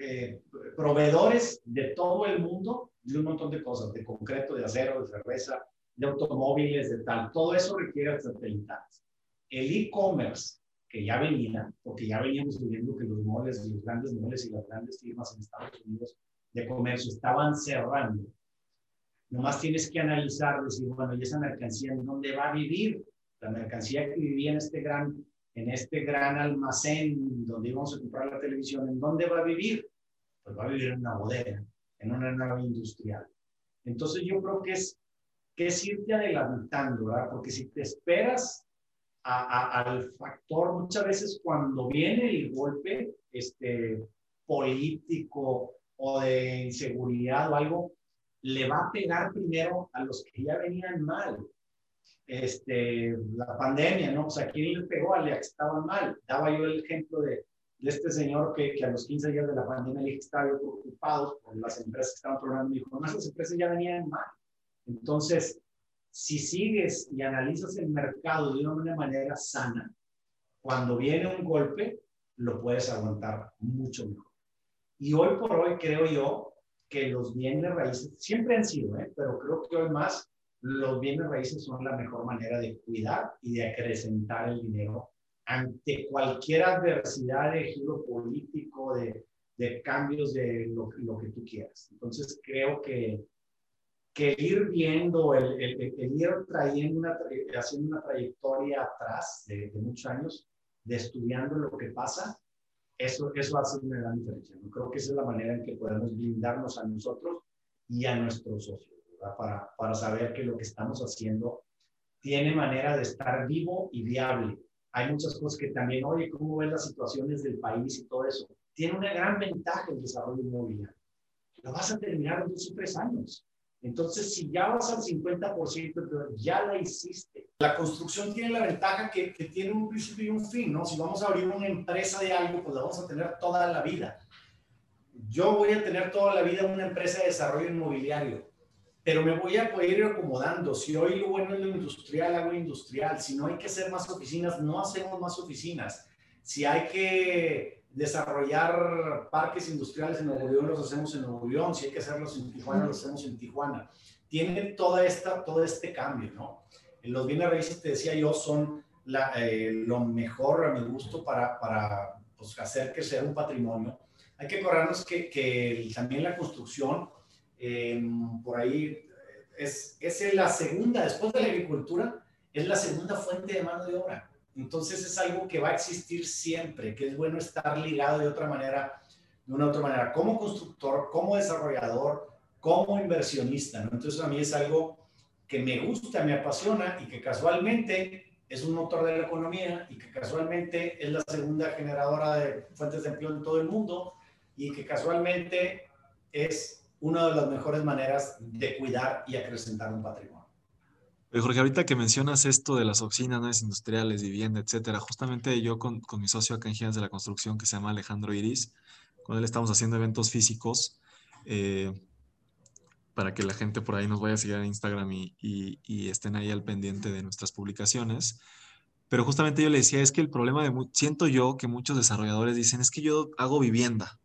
eh, proveedores de todo el mundo de un montón de cosas, de concreto, de acero, de cerveza, de automóviles, de tal. Todo eso requiere satelitales. El e-commerce, que ya venía, porque ya veníamos viendo que los moles, los grandes moles y las grandes firmas en Estados Unidos de comercio estaban cerrando. Nomás tienes que analizar, decir, bueno, ¿y esa mercancía en dónde va a vivir? La mercancía que vivía en este gran en este gran almacén donde íbamos a comprar la televisión, ¿en dónde va a vivir? Pues va a vivir en una bodega, en una nave industrial. Entonces yo creo que es, que es irte adelantando, ¿verdad? Porque si te esperas al factor, muchas veces cuando viene el golpe este, político o de inseguridad o algo, le va a pegar primero a los que ya venían mal este, la pandemia, ¿no? O sea, ¿quién le pegó a que estaban mal? Daba yo el ejemplo de, de este señor que, que, a los 15 días de la pandemia le dije que estaba preocupado por las empresas que estaban programando. Me dijo, no, esas empresas ya venían mal. Entonces, si sigues y analizas el mercado de una manera sana, cuando viene un golpe, lo puedes aguantar mucho mejor. Y hoy por hoy creo yo que los bienes raíces siempre han sido, ¿eh? pero creo que hoy más los bienes raíces son la mejor manera de cuidar y de acrecentar el dinero ante cualquier adversidad de giro político, de, de cambios de lo, lo, que tú quieras. Entonces creo que, que ir viendo, el, el, el ir trayendo una, haciendo una trayectoria atrás de, de, muchos años, de estudiando lo que pasa, eso, eso hace una gran diferencia. Creo que esa es la manera en que podemos blindarnos a nosotros y a nuestros socios para, para saber que lo que estamos haciendo tiene manera de estar vivo y viable. Hay muchas cosas que también, oye, ¿cómo ves las situaciones del país y todo eso? Tiene una gran ventaja el desarrollo inmobiliario. Lo vas a terminar en dos o tres años. Entonces, si ya vas al 50%, ya la hiciste. La construcción tiene la ventaja que, que, tiene un principio y un fin, ¿no? Si vamos a abrir una empresa de algo, pues la vamos a tener toda la vida. Yo voy a tener toda la vida una empresa de desarrollo inmobiliario pero me voy a poder ir acomodando. Si hoy lo bueno es lo industrial, hago industrial. Si no hay que hacer más oficinas, no hacemos más oficinas. Si hay que desarrollar parques industriales en Nuevo León, los hacemos en Nuevo León. Si hay que hacerlos en Tijuana, los hacemos en Tijuana. Tiene toda esta, todo este cambio, ¿no? Los bienes raíces, te decía yo, son la, eh, lo mejor a mi gusto para, para pues, hacer que sea un patrimonio. Hay que acordarnos que, que también la construcción por ahí eh, es, es la segunda, después de la agricultura, es la segunda fuente de mano de obra. Entonces es algo que va a existir siempre, que es bueno estar ligado de otra manera, de una otra manera, como constructor, como desarrollador, como inversionista. ¿no? Entonces a mí es algo que me gusta, me apasiona y que casualmente es un motor de la economía y que casualmente es la segunda generadora de fuentes de empleo en todo el mundo y que casualmente es una de las mejores maneras de cuidar y acrecentar un patrimonio. Jorge, ahorita que mencionas esto de las oficinas industriales, vivienda, etcétera, justamente yo con, con, mi socio acá en Gigantes de la Construcción, que se llama Alejandro Iris, con él estamos haciendo eventos físicos eh, para que la gente por ahí nos vaya a seguir en Instagram y, y, y, estén ahí al pendiente de nuestras publicaciones. Pero justamente yo le decía, es que el problema de, siento yo que muchos desarrolladores dicen, es que yo hago vivienda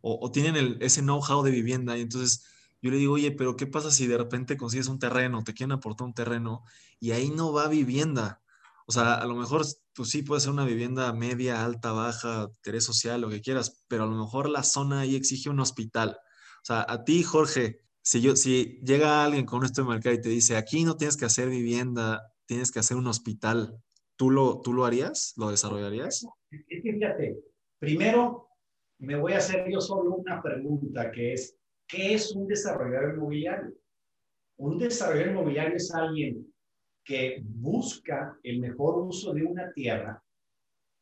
o, tienen ese know-how de vivienda y entonces yo le digo, oye, pero ¿qué pasa si de repente consigues un terreno, te quieren aportar un terreno y ahí no va vivienda? O sea, a lo mejor pues sí puede ser una vivienda media, alta, baja, interés social, lo que quieras, pero a lo mejor la zona ahí exige un hospital. O sea, a ti, Jorge, si, yo, si llega alguien con esto de mercado y te dice, aquí no tienes que hacer vivienda, tienes que hacer un hospital, ¿tú lo, tú lo harías? ¿Lo desarrollarías? Fíjate, primero me voy a hacer yo solo una pregunta que es, ¿qué es un desarrollador inmobiliario? Un desarrollador inmobiliario es alguien que busca el mejor uso de una tierra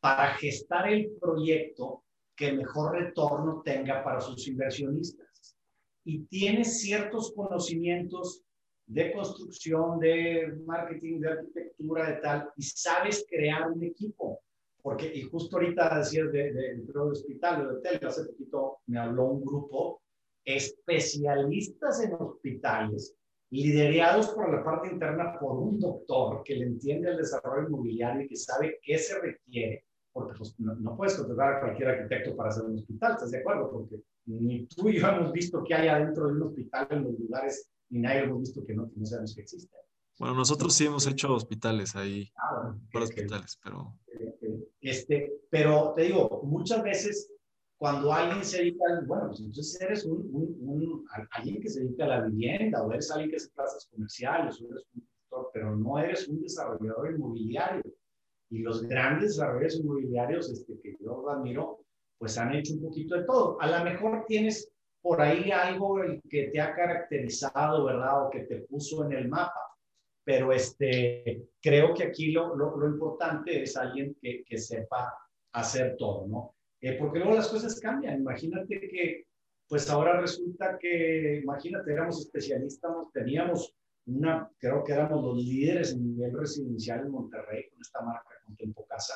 para gestar el proyecto que mejor retorno tenga para sus inversionistas. Y tiene ciertos conocimientos de construcción, de marketing, de arquitectura, de tal, y sabes crear un equipo. Porque, y justo ahorita decías de, de, de, hospital, de hotel, hace poquito me habló un grupo especialistas en hospitales liderados por la parte interna por un doctor que le entiende el desarrollo inmobiliario y que sabe qué se requiere, porque pues, no, puedes contratar a cualquier arquitecto para hacer un hospital, ¿estás de acuerdo? Porque ni tú y yo hemos visto qué hay adentro de un hospital en los lugares, ni nadie hemos visto que no, que no sabemos que existe. Bueno, nosotros sí hemos hecho hospitales ahí, ah, bueno, hospitales, pero... Este, pero te digo, muchas veces cuando alguien se dedica, bueno, pues entonces eres un, un, alguien que se dedica a la vivienda o eres alguien que hace plazas comerciales o eres un gestor, pero no eres un desarrollador inmobiliario. Y los grandes desarrolladores inmobiliarios este, que yo admiro, pues han hecho un poquito de todo. A lo mejor tienes por ahí algo que te ha caracterizado, ¿verdad? O que te puso en el mapa. Pero este, creo que aquí lo, lo, lo importante es alguien que, que sepa hacer todo, ¿no? Eh, porque luego las cosas cambian. Imagínate que, pues ahora resulta que, imagínate, éramos especialistas, teníamos una, creo que éramos los líderes en nivel residencial en Monterrey con esta marca, con Tempo Casa.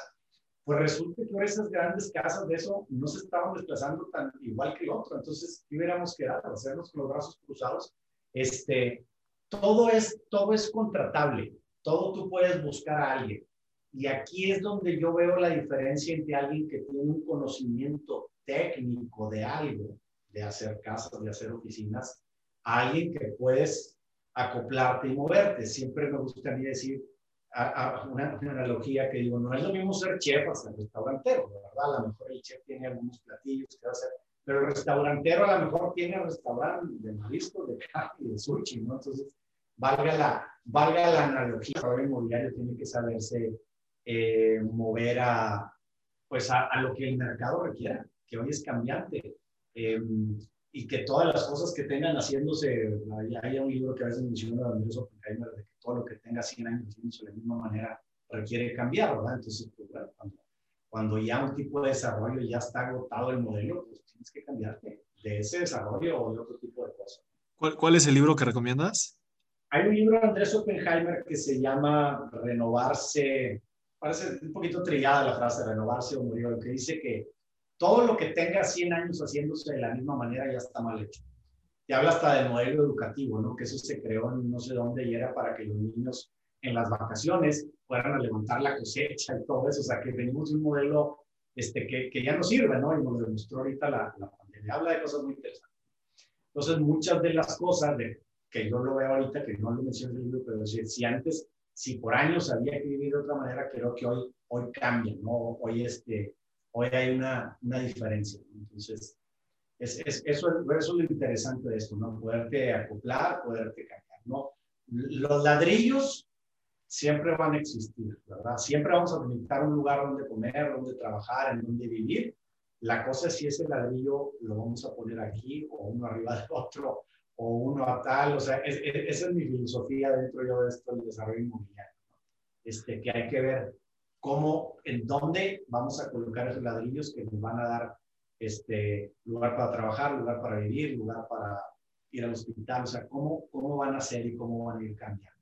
Pues resulta que esas grandes casas de eso no se estaban desplazando tan igual que el otro. Entonces, ¿qué hubiéramos quedado? Hacernos con los brazos cruzados. Este, todo es, todo es contratable. Todo tú puedes buscar a alguien. Y aquí es donde yo veo la diferencia entre alguien que tiene un conocimiento técnico de algo, de hacer casas, de hacer oficinas, a alguien que puedes acoplarte y moverte. Siempre me gusta a mí decir una, analogía que digo, no es lo mismo ser chef hasta el restaurantero, ¿verdad? A lo mejor el chef tiene algunos platillos que hacer, pero el restaurantero a lo mejor tiene restaurante de marisco, de carne, de sushi, ¿no? Entonces, valga la, valga la analogía, el inmobiliario tiene que saberse eh, mover a, pues a, lo que el mercado requiera, que hoy es cambiante. Em, y que todas las cosas que tengan haciéndose, hay, un libro que a veces menciona Andrés Oppenheimer, de que todo lo que tenga 100 años haciéndose de la misma manera requiere cambiar, ¿verdad? Entonces, pues, cuando, cuando, ya un tipo de desarrollo ya está agotado el modelo, pues tienes que cambiarte de ese desarrollo o de otro tipo de cosas. ¿Cuál, cuál es el libro que recomiendas? Hay un libro de Andrés Oppenheimer que se llama Renovarse parece un poquito trillada la frase renovarse o morir, que dice que todo lo que tenga 100 años haciéndose de la misma manera ya está mal hecho. Y habla hasta del modelo educativo, ¿no? Que eso se creó en no sé dónde y era para que los niños en las vacaciones fueran a levantar la cosecha y todo eso. O sea, que venimos de un modelo este, que, que ya no sirve, ¿no? Y nos demostró ahorita la, la pandemia. Habla de cosas muy interesantes. Entonces, muchas de las cosas de, que yo lo veo ahorita, que no lo menciono en el libro, pero si, si antes si por años había que vivir de otra manera, creo que hoy, hoy cambia, ¿no? Hoy, este, hoy hay una, una diferencia. Entonces, es, es, eso, eso es lo interesante de esto, ¿no? Poderte acoplar, poderte cambiar, ¿no? Los ladrillos siempre van a existir, ¿verdad? Siempre vamos a necesitar un lugar donde comer, donde trabajar, en donde vivir. La cosa es si ese ladrillo lo vamos a poner aquí o uno arriba del otro o uno a tal, o sea, esa es mi filosofía dentro yo de esto del desarrollo inmobiliario, este, que hay que ver cómo, en dónde vamos a colocar esos ladrillos que nos van a dar este, lugar para trabajar, lugar para vivir, lugar para ir al hospital, o sea, cómo, cómo van a ser y cómo van a ir cambiando.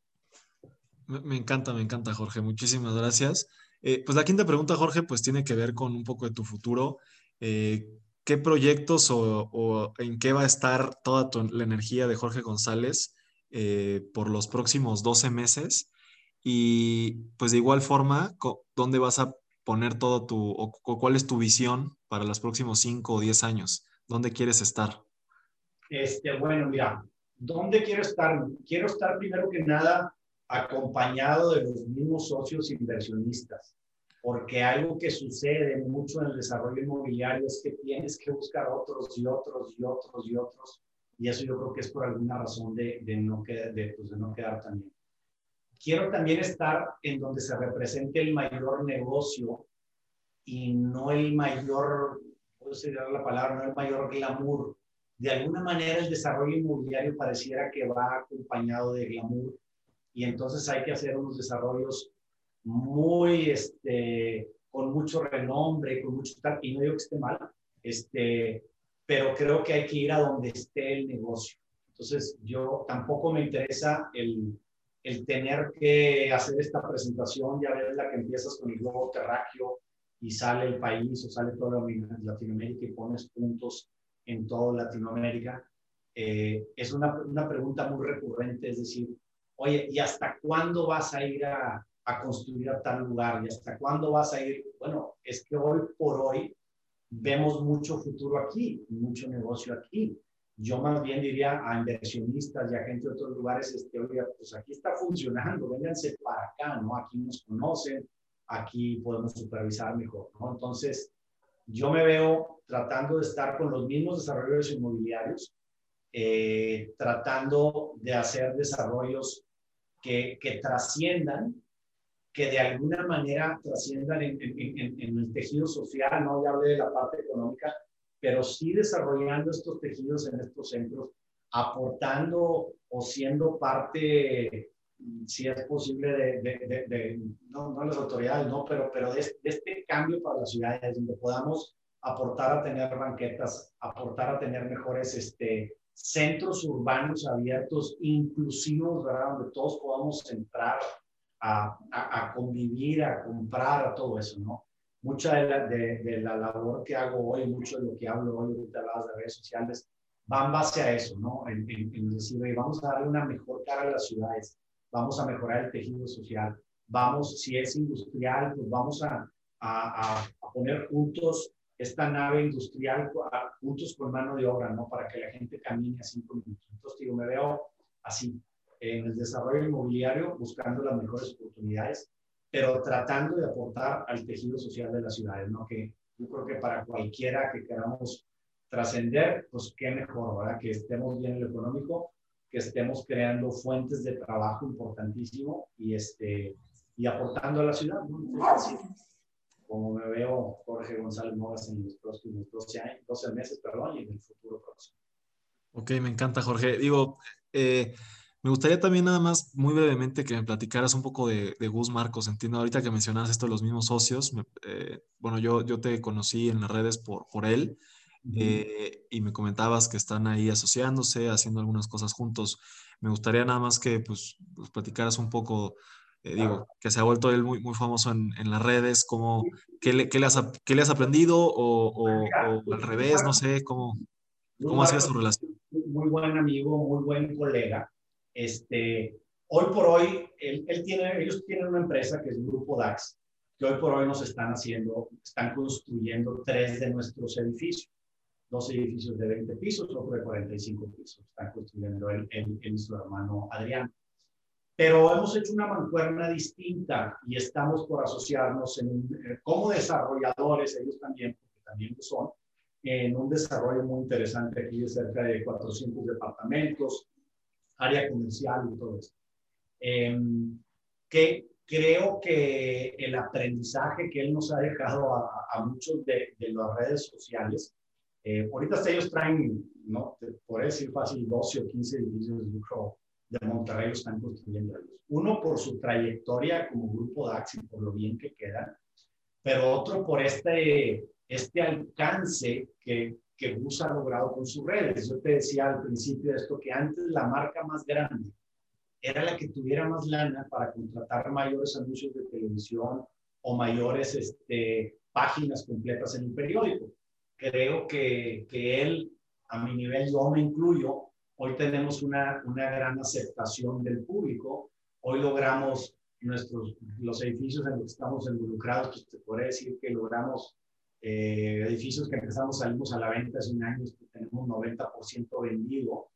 Me, encanta, me encanta, Jorge. Muchísimas gracias. Eh, pues la quinta pregunta, Jorge, pues tiene que ver con un poco de tu futuro. Eh, ¿Qué proyectos o, en qué va a estar toda la energía de Jorge González eh, por los próximos 12 meses? Y pues de igual forma, ¿dónde vas a poner todo tu, o, cuál es tu visión para los próximos 5 o 10 años? ¿Dónde quieres estar? Este, bueno, mira, ¿dónde quiero estar? Quiero estar primero que nada acompañado de los mismos socios inversionistas, porque algo que sucede mucho en el desarrollo inmobiliario es que tienes que buscar otros y otros y otros y otros, y eso yo creo que es por alguna razón de, de no, de, pues de no quedar tan bien. Quiero también estar en donde se represente el mayor negocio y no el mayor, puedo decir la palabra, no el mayor glamour. De alguna manera el desarrollo inmobiliario pareciera que va acompañado de glamour y entonces hay que hacer unos desarrollos muy, este, con mucho renombre, con mucho tal, y no digo que esté mal, este, pero creo que hay que ir a donde esté el negocio. Entonces, yo tampoco me interesa el, el tener que hacer esta presentación, ya ves la que empiezas con el globo terráqueo y sale el país o sale toda Latinoamérica y pones puntos en toda Latinoamérica. Eh, es una, una pregunta muy recurrente, es decir, oye, ¿y hasta cuándo vas a ir a, construir a tal lugar? ¿Y hasta cuándo vas a ir? Bueno, es que hoy por hoy vemos mucho futuro aquí, mucho negocio aquí. Yo más bien diría a inversionistas y a gente de otros lugares, este, oye, pues aquí está funcionando, vénganse para acá, ¿no? Aquí nos conocen, aquí podemos supervisar mejor, ¿no? Entonces, yo me veo tratando de estar con los mismos desarrolladores inmobiliarios, eh, tratando de hacer desarrollos que, que trasciendan, que de alguna manera trasciendan en, en, en, el tejido social, no ya hablé de la parte económica, pero sí desarrollando estos tejidos en estos centros, aportando o siendo parte, si es posible, de, de, de, no, no las autoridades, no, pero, pero de, este cambio para las ciudades, donde podamos aportar a tener banquetas, aportar a tener mejores este, centros urbanos abiertos, inclusivos, ¿verdad? Donde todos podamos entrar a, a, convivir, a comprar, a todo eso, ¿no? Mucha de la, de, la, labor que hago hoy, mucho de lo que hablo hoy, ahorita las de redes sociales, va en base a eso, ¿no? En, en, decir, vamos a darle una mejor cara a las ciudades, vamos a mejorar el tejido social, vamos, si es industrial, pues vamos a, a, a poner juntos esta nave industrial juntos con mano de obra, ¿no? Para que la gente camine a cinco minutos. Entonces, digo, me veo así, en el desarrollo inmobiliario, buscando las mejores oportunidades, pero tratando de aportar al tejido social de las ciudades, ¿no? Que yo creo que para cualquiera que queramos trascender, pues qué mejor, ¿verdad? Que estemos bien en lo económico, que estemos creando fuentes de trabajo importantísimo y, este, y aportando a la ciudad, ¿no? Como me veo Jorge González Mogas en los próximos 12, años, 12 meses perdón, y en el futuro próximo. Ok, me encanta, Jorge. Digo, eh, me gustaría también nada más muy brevemente que me platicaras un poco de, de Gus Marcos. Entiendo ahorita que mencionas esto de los mismos socios. Eh, bueno, yo, yo te conocí en las redes por, por él eh, y me comentabas que están ahí asociándose, haciendo algunas cosas juntos. Me gustaría nada más que pues, pues platicaras un poco eh, digo, que se ha vuelto él muy, muy famoso en, en las redes, como, ¿qué le, qué le, has, qué le has aprendido o, o, al revés, no sé, cómo, cómo ha sido su relación? Muy buen amigo, muy buen colega. Este, hoy por hoy, él, él tiene, ellos tienen una empresa que es el Grupo DAX, que hoy por hoy nos están haciendo, están construyendo tres de nuestros edificios dos edificios de 20 pisos, otro de 45 pisos. Están construyendo él, él, él y su hermano Adrián. Pero hemos hecho una mancuerna distinta y estamos por asociarnos en, eh, como desarrolladores, ellos también, porque también lo son, en un desarrollo muy interesante aquí de cerca de 400 departamentos, área comercial y todo eso. Em, que creo que el aprendizaje que él nos ha dejado a, muchos de, de, las redes sociales, eh, ahorita ellos traen, ¿no? por decir fácil, 12 o 15 edificios, de creo, de Monterrey lo están construyendo ellos. Uno por su trayectoria como grupo DAX y por lo bien que quedan, pero otro por este, este alcance que, que ha logrado con sus redes. Yo te decía al principio de esto que antes la marca más grande era la que tuviera más lana para contratar mayores anuncios de televisión o mayores este, páginas completas en un periódico. Creo que, que él, a mi nivel, yo me incluyo, hoy tenemos una, una gran aceptación del público, hoy logramos nuestros, los edificios en los que estamos involucrados, pues te podría decir que logramos eh, edificios que empezamos, salimos a la venta hace un año, tenemos 90% vendido.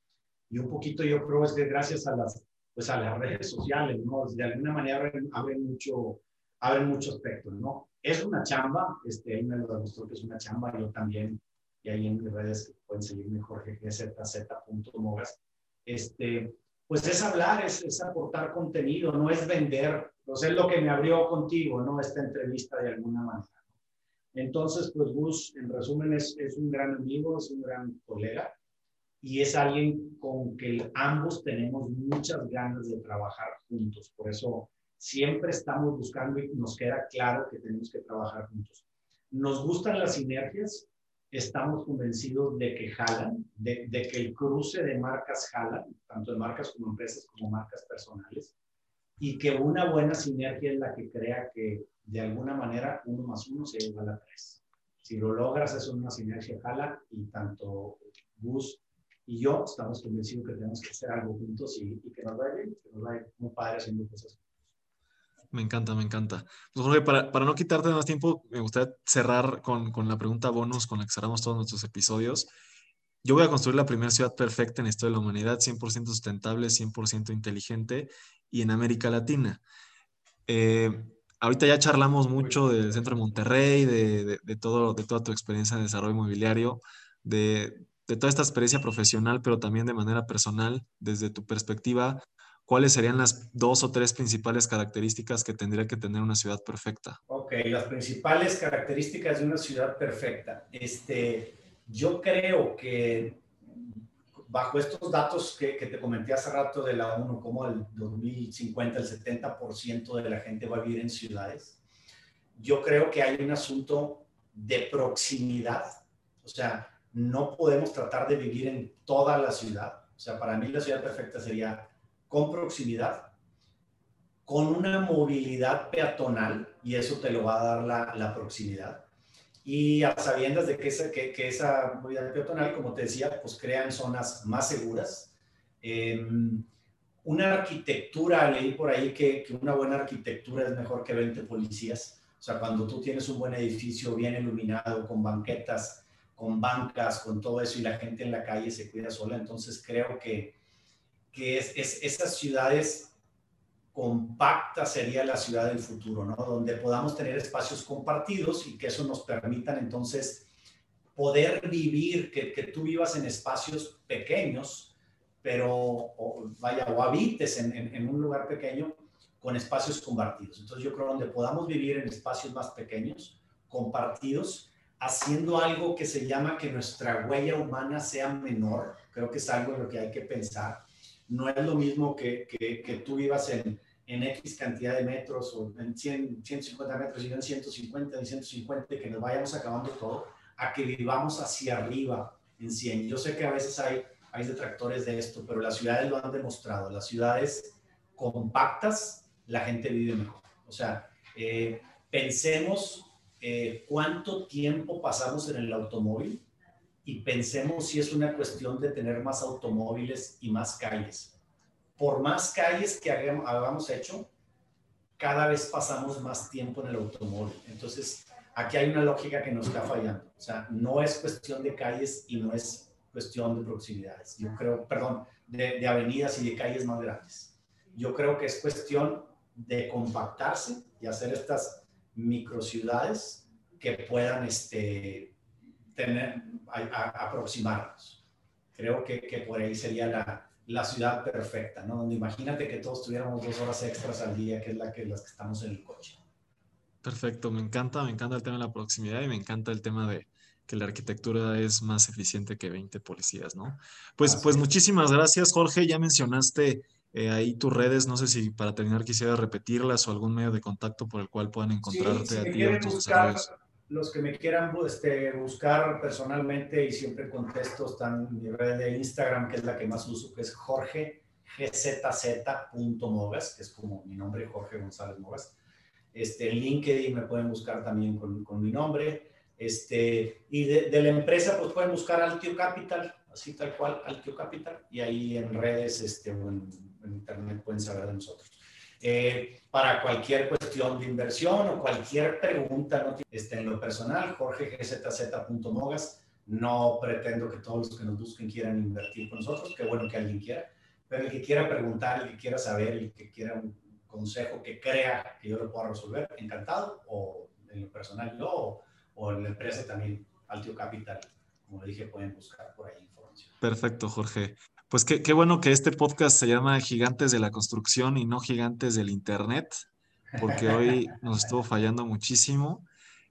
Y un poquito yo creo es que gracias a las, pues a las redes sociales, ¿no? De alguna manera abren, mucho, abren mucho aspecto, ¿no? Es una chamba, este, ahí me lo demostró que es una chamba, yo también, y ahí en mis redes pueden seguirme Jorge GZZ.mogas. Este, pues es hablar, es, es, aportar contenido, no es vender. Entonces es lo que me abrió contigo, ¿no? Esta entrevista de alguna manera. Entonces, pues Gus, en resumen, es, es un gran amigo, es un gran colega y es alguien con que ambos tenemos muchas ganas de trabajar juntos. Por eso siempre estamos buscando y nos queda claro que tenemos que trabajar juntos. Nos gustan las sinergias, estamos convencidos de que jalan, de, de, que el cruce de marcas jalan, tanto de marcas como empresas como marcas personales, y que una buena sinergia es la que crea que de alguna manera uno más uno se igual a tres. Si lo logras, es una sinergia jala y tanto Gus y yo estamos convencidos que tenemos que hacer algo juntos y, que nos vaya que nos vaya muy padre haciendo cosas me encanta, me encanta. Pues para, para, no quitarte más tiempo, me gustaría cerrar con, con, la pregunta bonus con la que cerramos todos nuestros episodios. Yo voy a construir la primera ciudad perfecta en la historia de la humanidad, 100% sustentable, 100% inteligente y en América Latina. Eh, ahorita ya charlamos mucho del centro de Monterrey, de, de, todo, de toda tu experiencia en desarrollo inmobiliario, de, de toda esta experiencia profesional, pero también de manera personal, desde tu perspectiva, ¿cuáles serían las dos o tres principales características que tendría que tener una ciudad perfecta? Ok, las principales características de una ciudad perfecta. Este, yo creo que bajo estos datos que, te comenté hace rato de la ONU, como el 2050 el 70% de la gente va a vivir en ciudades, yo creo que hay un asunto de proximidad. O sea, no podemos tratar de vivir en toda la ciudad. O sea, para mí la ciudad perfecta sería con proximidad, con una movilidad peatonal, y eso te lo va a dar la, la proximidad y a sabiendas de que esa, que, esa movilidad peatonal, como te decía, pues crean zonas más seguras. Em, una arquitectura, leí por ahí que, que, una buena arquitectura es mejor que 20 policías. O sea, cuando tú tienes un buen edificio bien iluminado, con banquetas, con bancas, con todo eso, y la gente en la calle se cuida sola, entonces creo que, que es, es, esas ciudades compacta sería la ciudad del futuro, ¿no? Donde podamos tener espacios compartidos y que eso nos permitan entonces poder vivir, que, que tú vivas en espacios pequeños, pero vaya, o habites en, en, un lugar pequeño con espacios compartidos. Entonces yo creo donde podamos vivir en espacios más pequeños, compartidos, haciendo algo que se llama que nuestra huella humana sea menor, creo que es algo en lo que hay que pensar no es lo mismo que, que, tú vivas en, en, X cantidad de metros o en 100, 150 metros y yo en 150, en 150, que nos vayamos acabando todo, a que vivamos hacia arriba en 100. Yo sé que a veces hay, hay detractores de esto, pero las ciudades lo han demostrado. Las ciudades compactas, la gente vive mejor. O sea, eh, pensemos eh, cuánto tiempo pasamos en el automóvil y pensemos si es una cuestión de tener más automóviles y más calles. Por más calles que hagamos, hecho, cada vez pasamos más tiempo en el automóvil. Entonces, aquí hay una lógica que nos está fallando. O sea, no es cuestión de calles y no es cuestión de proximidades. Yo creo, perdón, de, de avenidas y de calles más grandes. Yo creo que es cuestión de compactarse y hacer estas microciudades que puedan este, tener, a, aproximarnos. Creo que, que, por ahí sería la, la, ciudad perfecta, ¿no? Donde imagínate que todos tuviéramos dos horas extras al día, que es la que las que estamos en el coche. Perfecto, me encanta, me encanta el tema de la proximidad y me encanta el tema de que la arquitectura es más eficiente que 20 policías, ¿no? Pues, pues muchísimas gracias, Jorge. Ya mencionaste eh, ahí tus redes, no sé si para terminar quisiera repetirlas o algún medio de contacto por el cual puedan encontrarte a ti o tus desarrollos los que me quieran este, buscar personalmente y siempre contesto, están en mi red de Instagram, que es la que más uso, que es Jorge gzz.mogas, que es como mi nombre, Jorge González Mogas. Este, LinkedIn me pueden buscar también con, con mi nombre. Este, y de, la empresa, pues pueden buscar Altio Capital, así tal cual, Altio Capital, y ahí en redes este, o en internet pueden saber de nosotros. Eh, para cualquier cuestión de inversión o cualquier pregunta, ¿no? este, en lo personal, jorgegzz.mogas, no pretendo que todos los que nos busquen quieran invertir con nosotros, qué bueno que alguien quiera, pero el que quiera preguntar, el que quiera saber, el que quiera un consejo que crea que yo lo pueda resolver, encantado, o en lo personal yo, o, o en la empresa también, Altio Capital, como dije, pueden buscar por ahí información. Perfecto, Jorge. Pues qué, qué, bueno que este podcast se llama Gigantes de la Construcción y no Gigantes del Internet, porque hoy nos estuvo fallando muchísimo.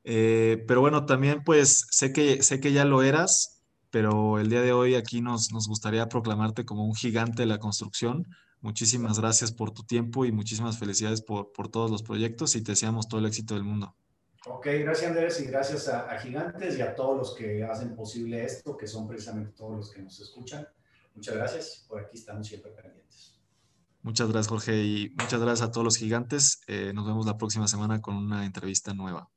Eh, pero bueno, también pues sé que, sé que ya lo eras, pero el día de hoy aquí nos, nos gustaría proclamarte como un gigante de la construcción. Muchísimas gracias por tu tiempo y muchísimas felicidades por, por todos los proyectos y te deseamos todo el éxito del mundo. Ok, gracias Andrés y gracias a, a Gigantes y a todos los que hacen posible esto, que son precisamente todos los que nos escuchan. Muchas gracias, por aquí estamos siempre pendientes. Muchas gracias, Jorge, y muchas gracias a todos los gigantes. Eh, nos vemos la próxima semana con una entrevista nueva.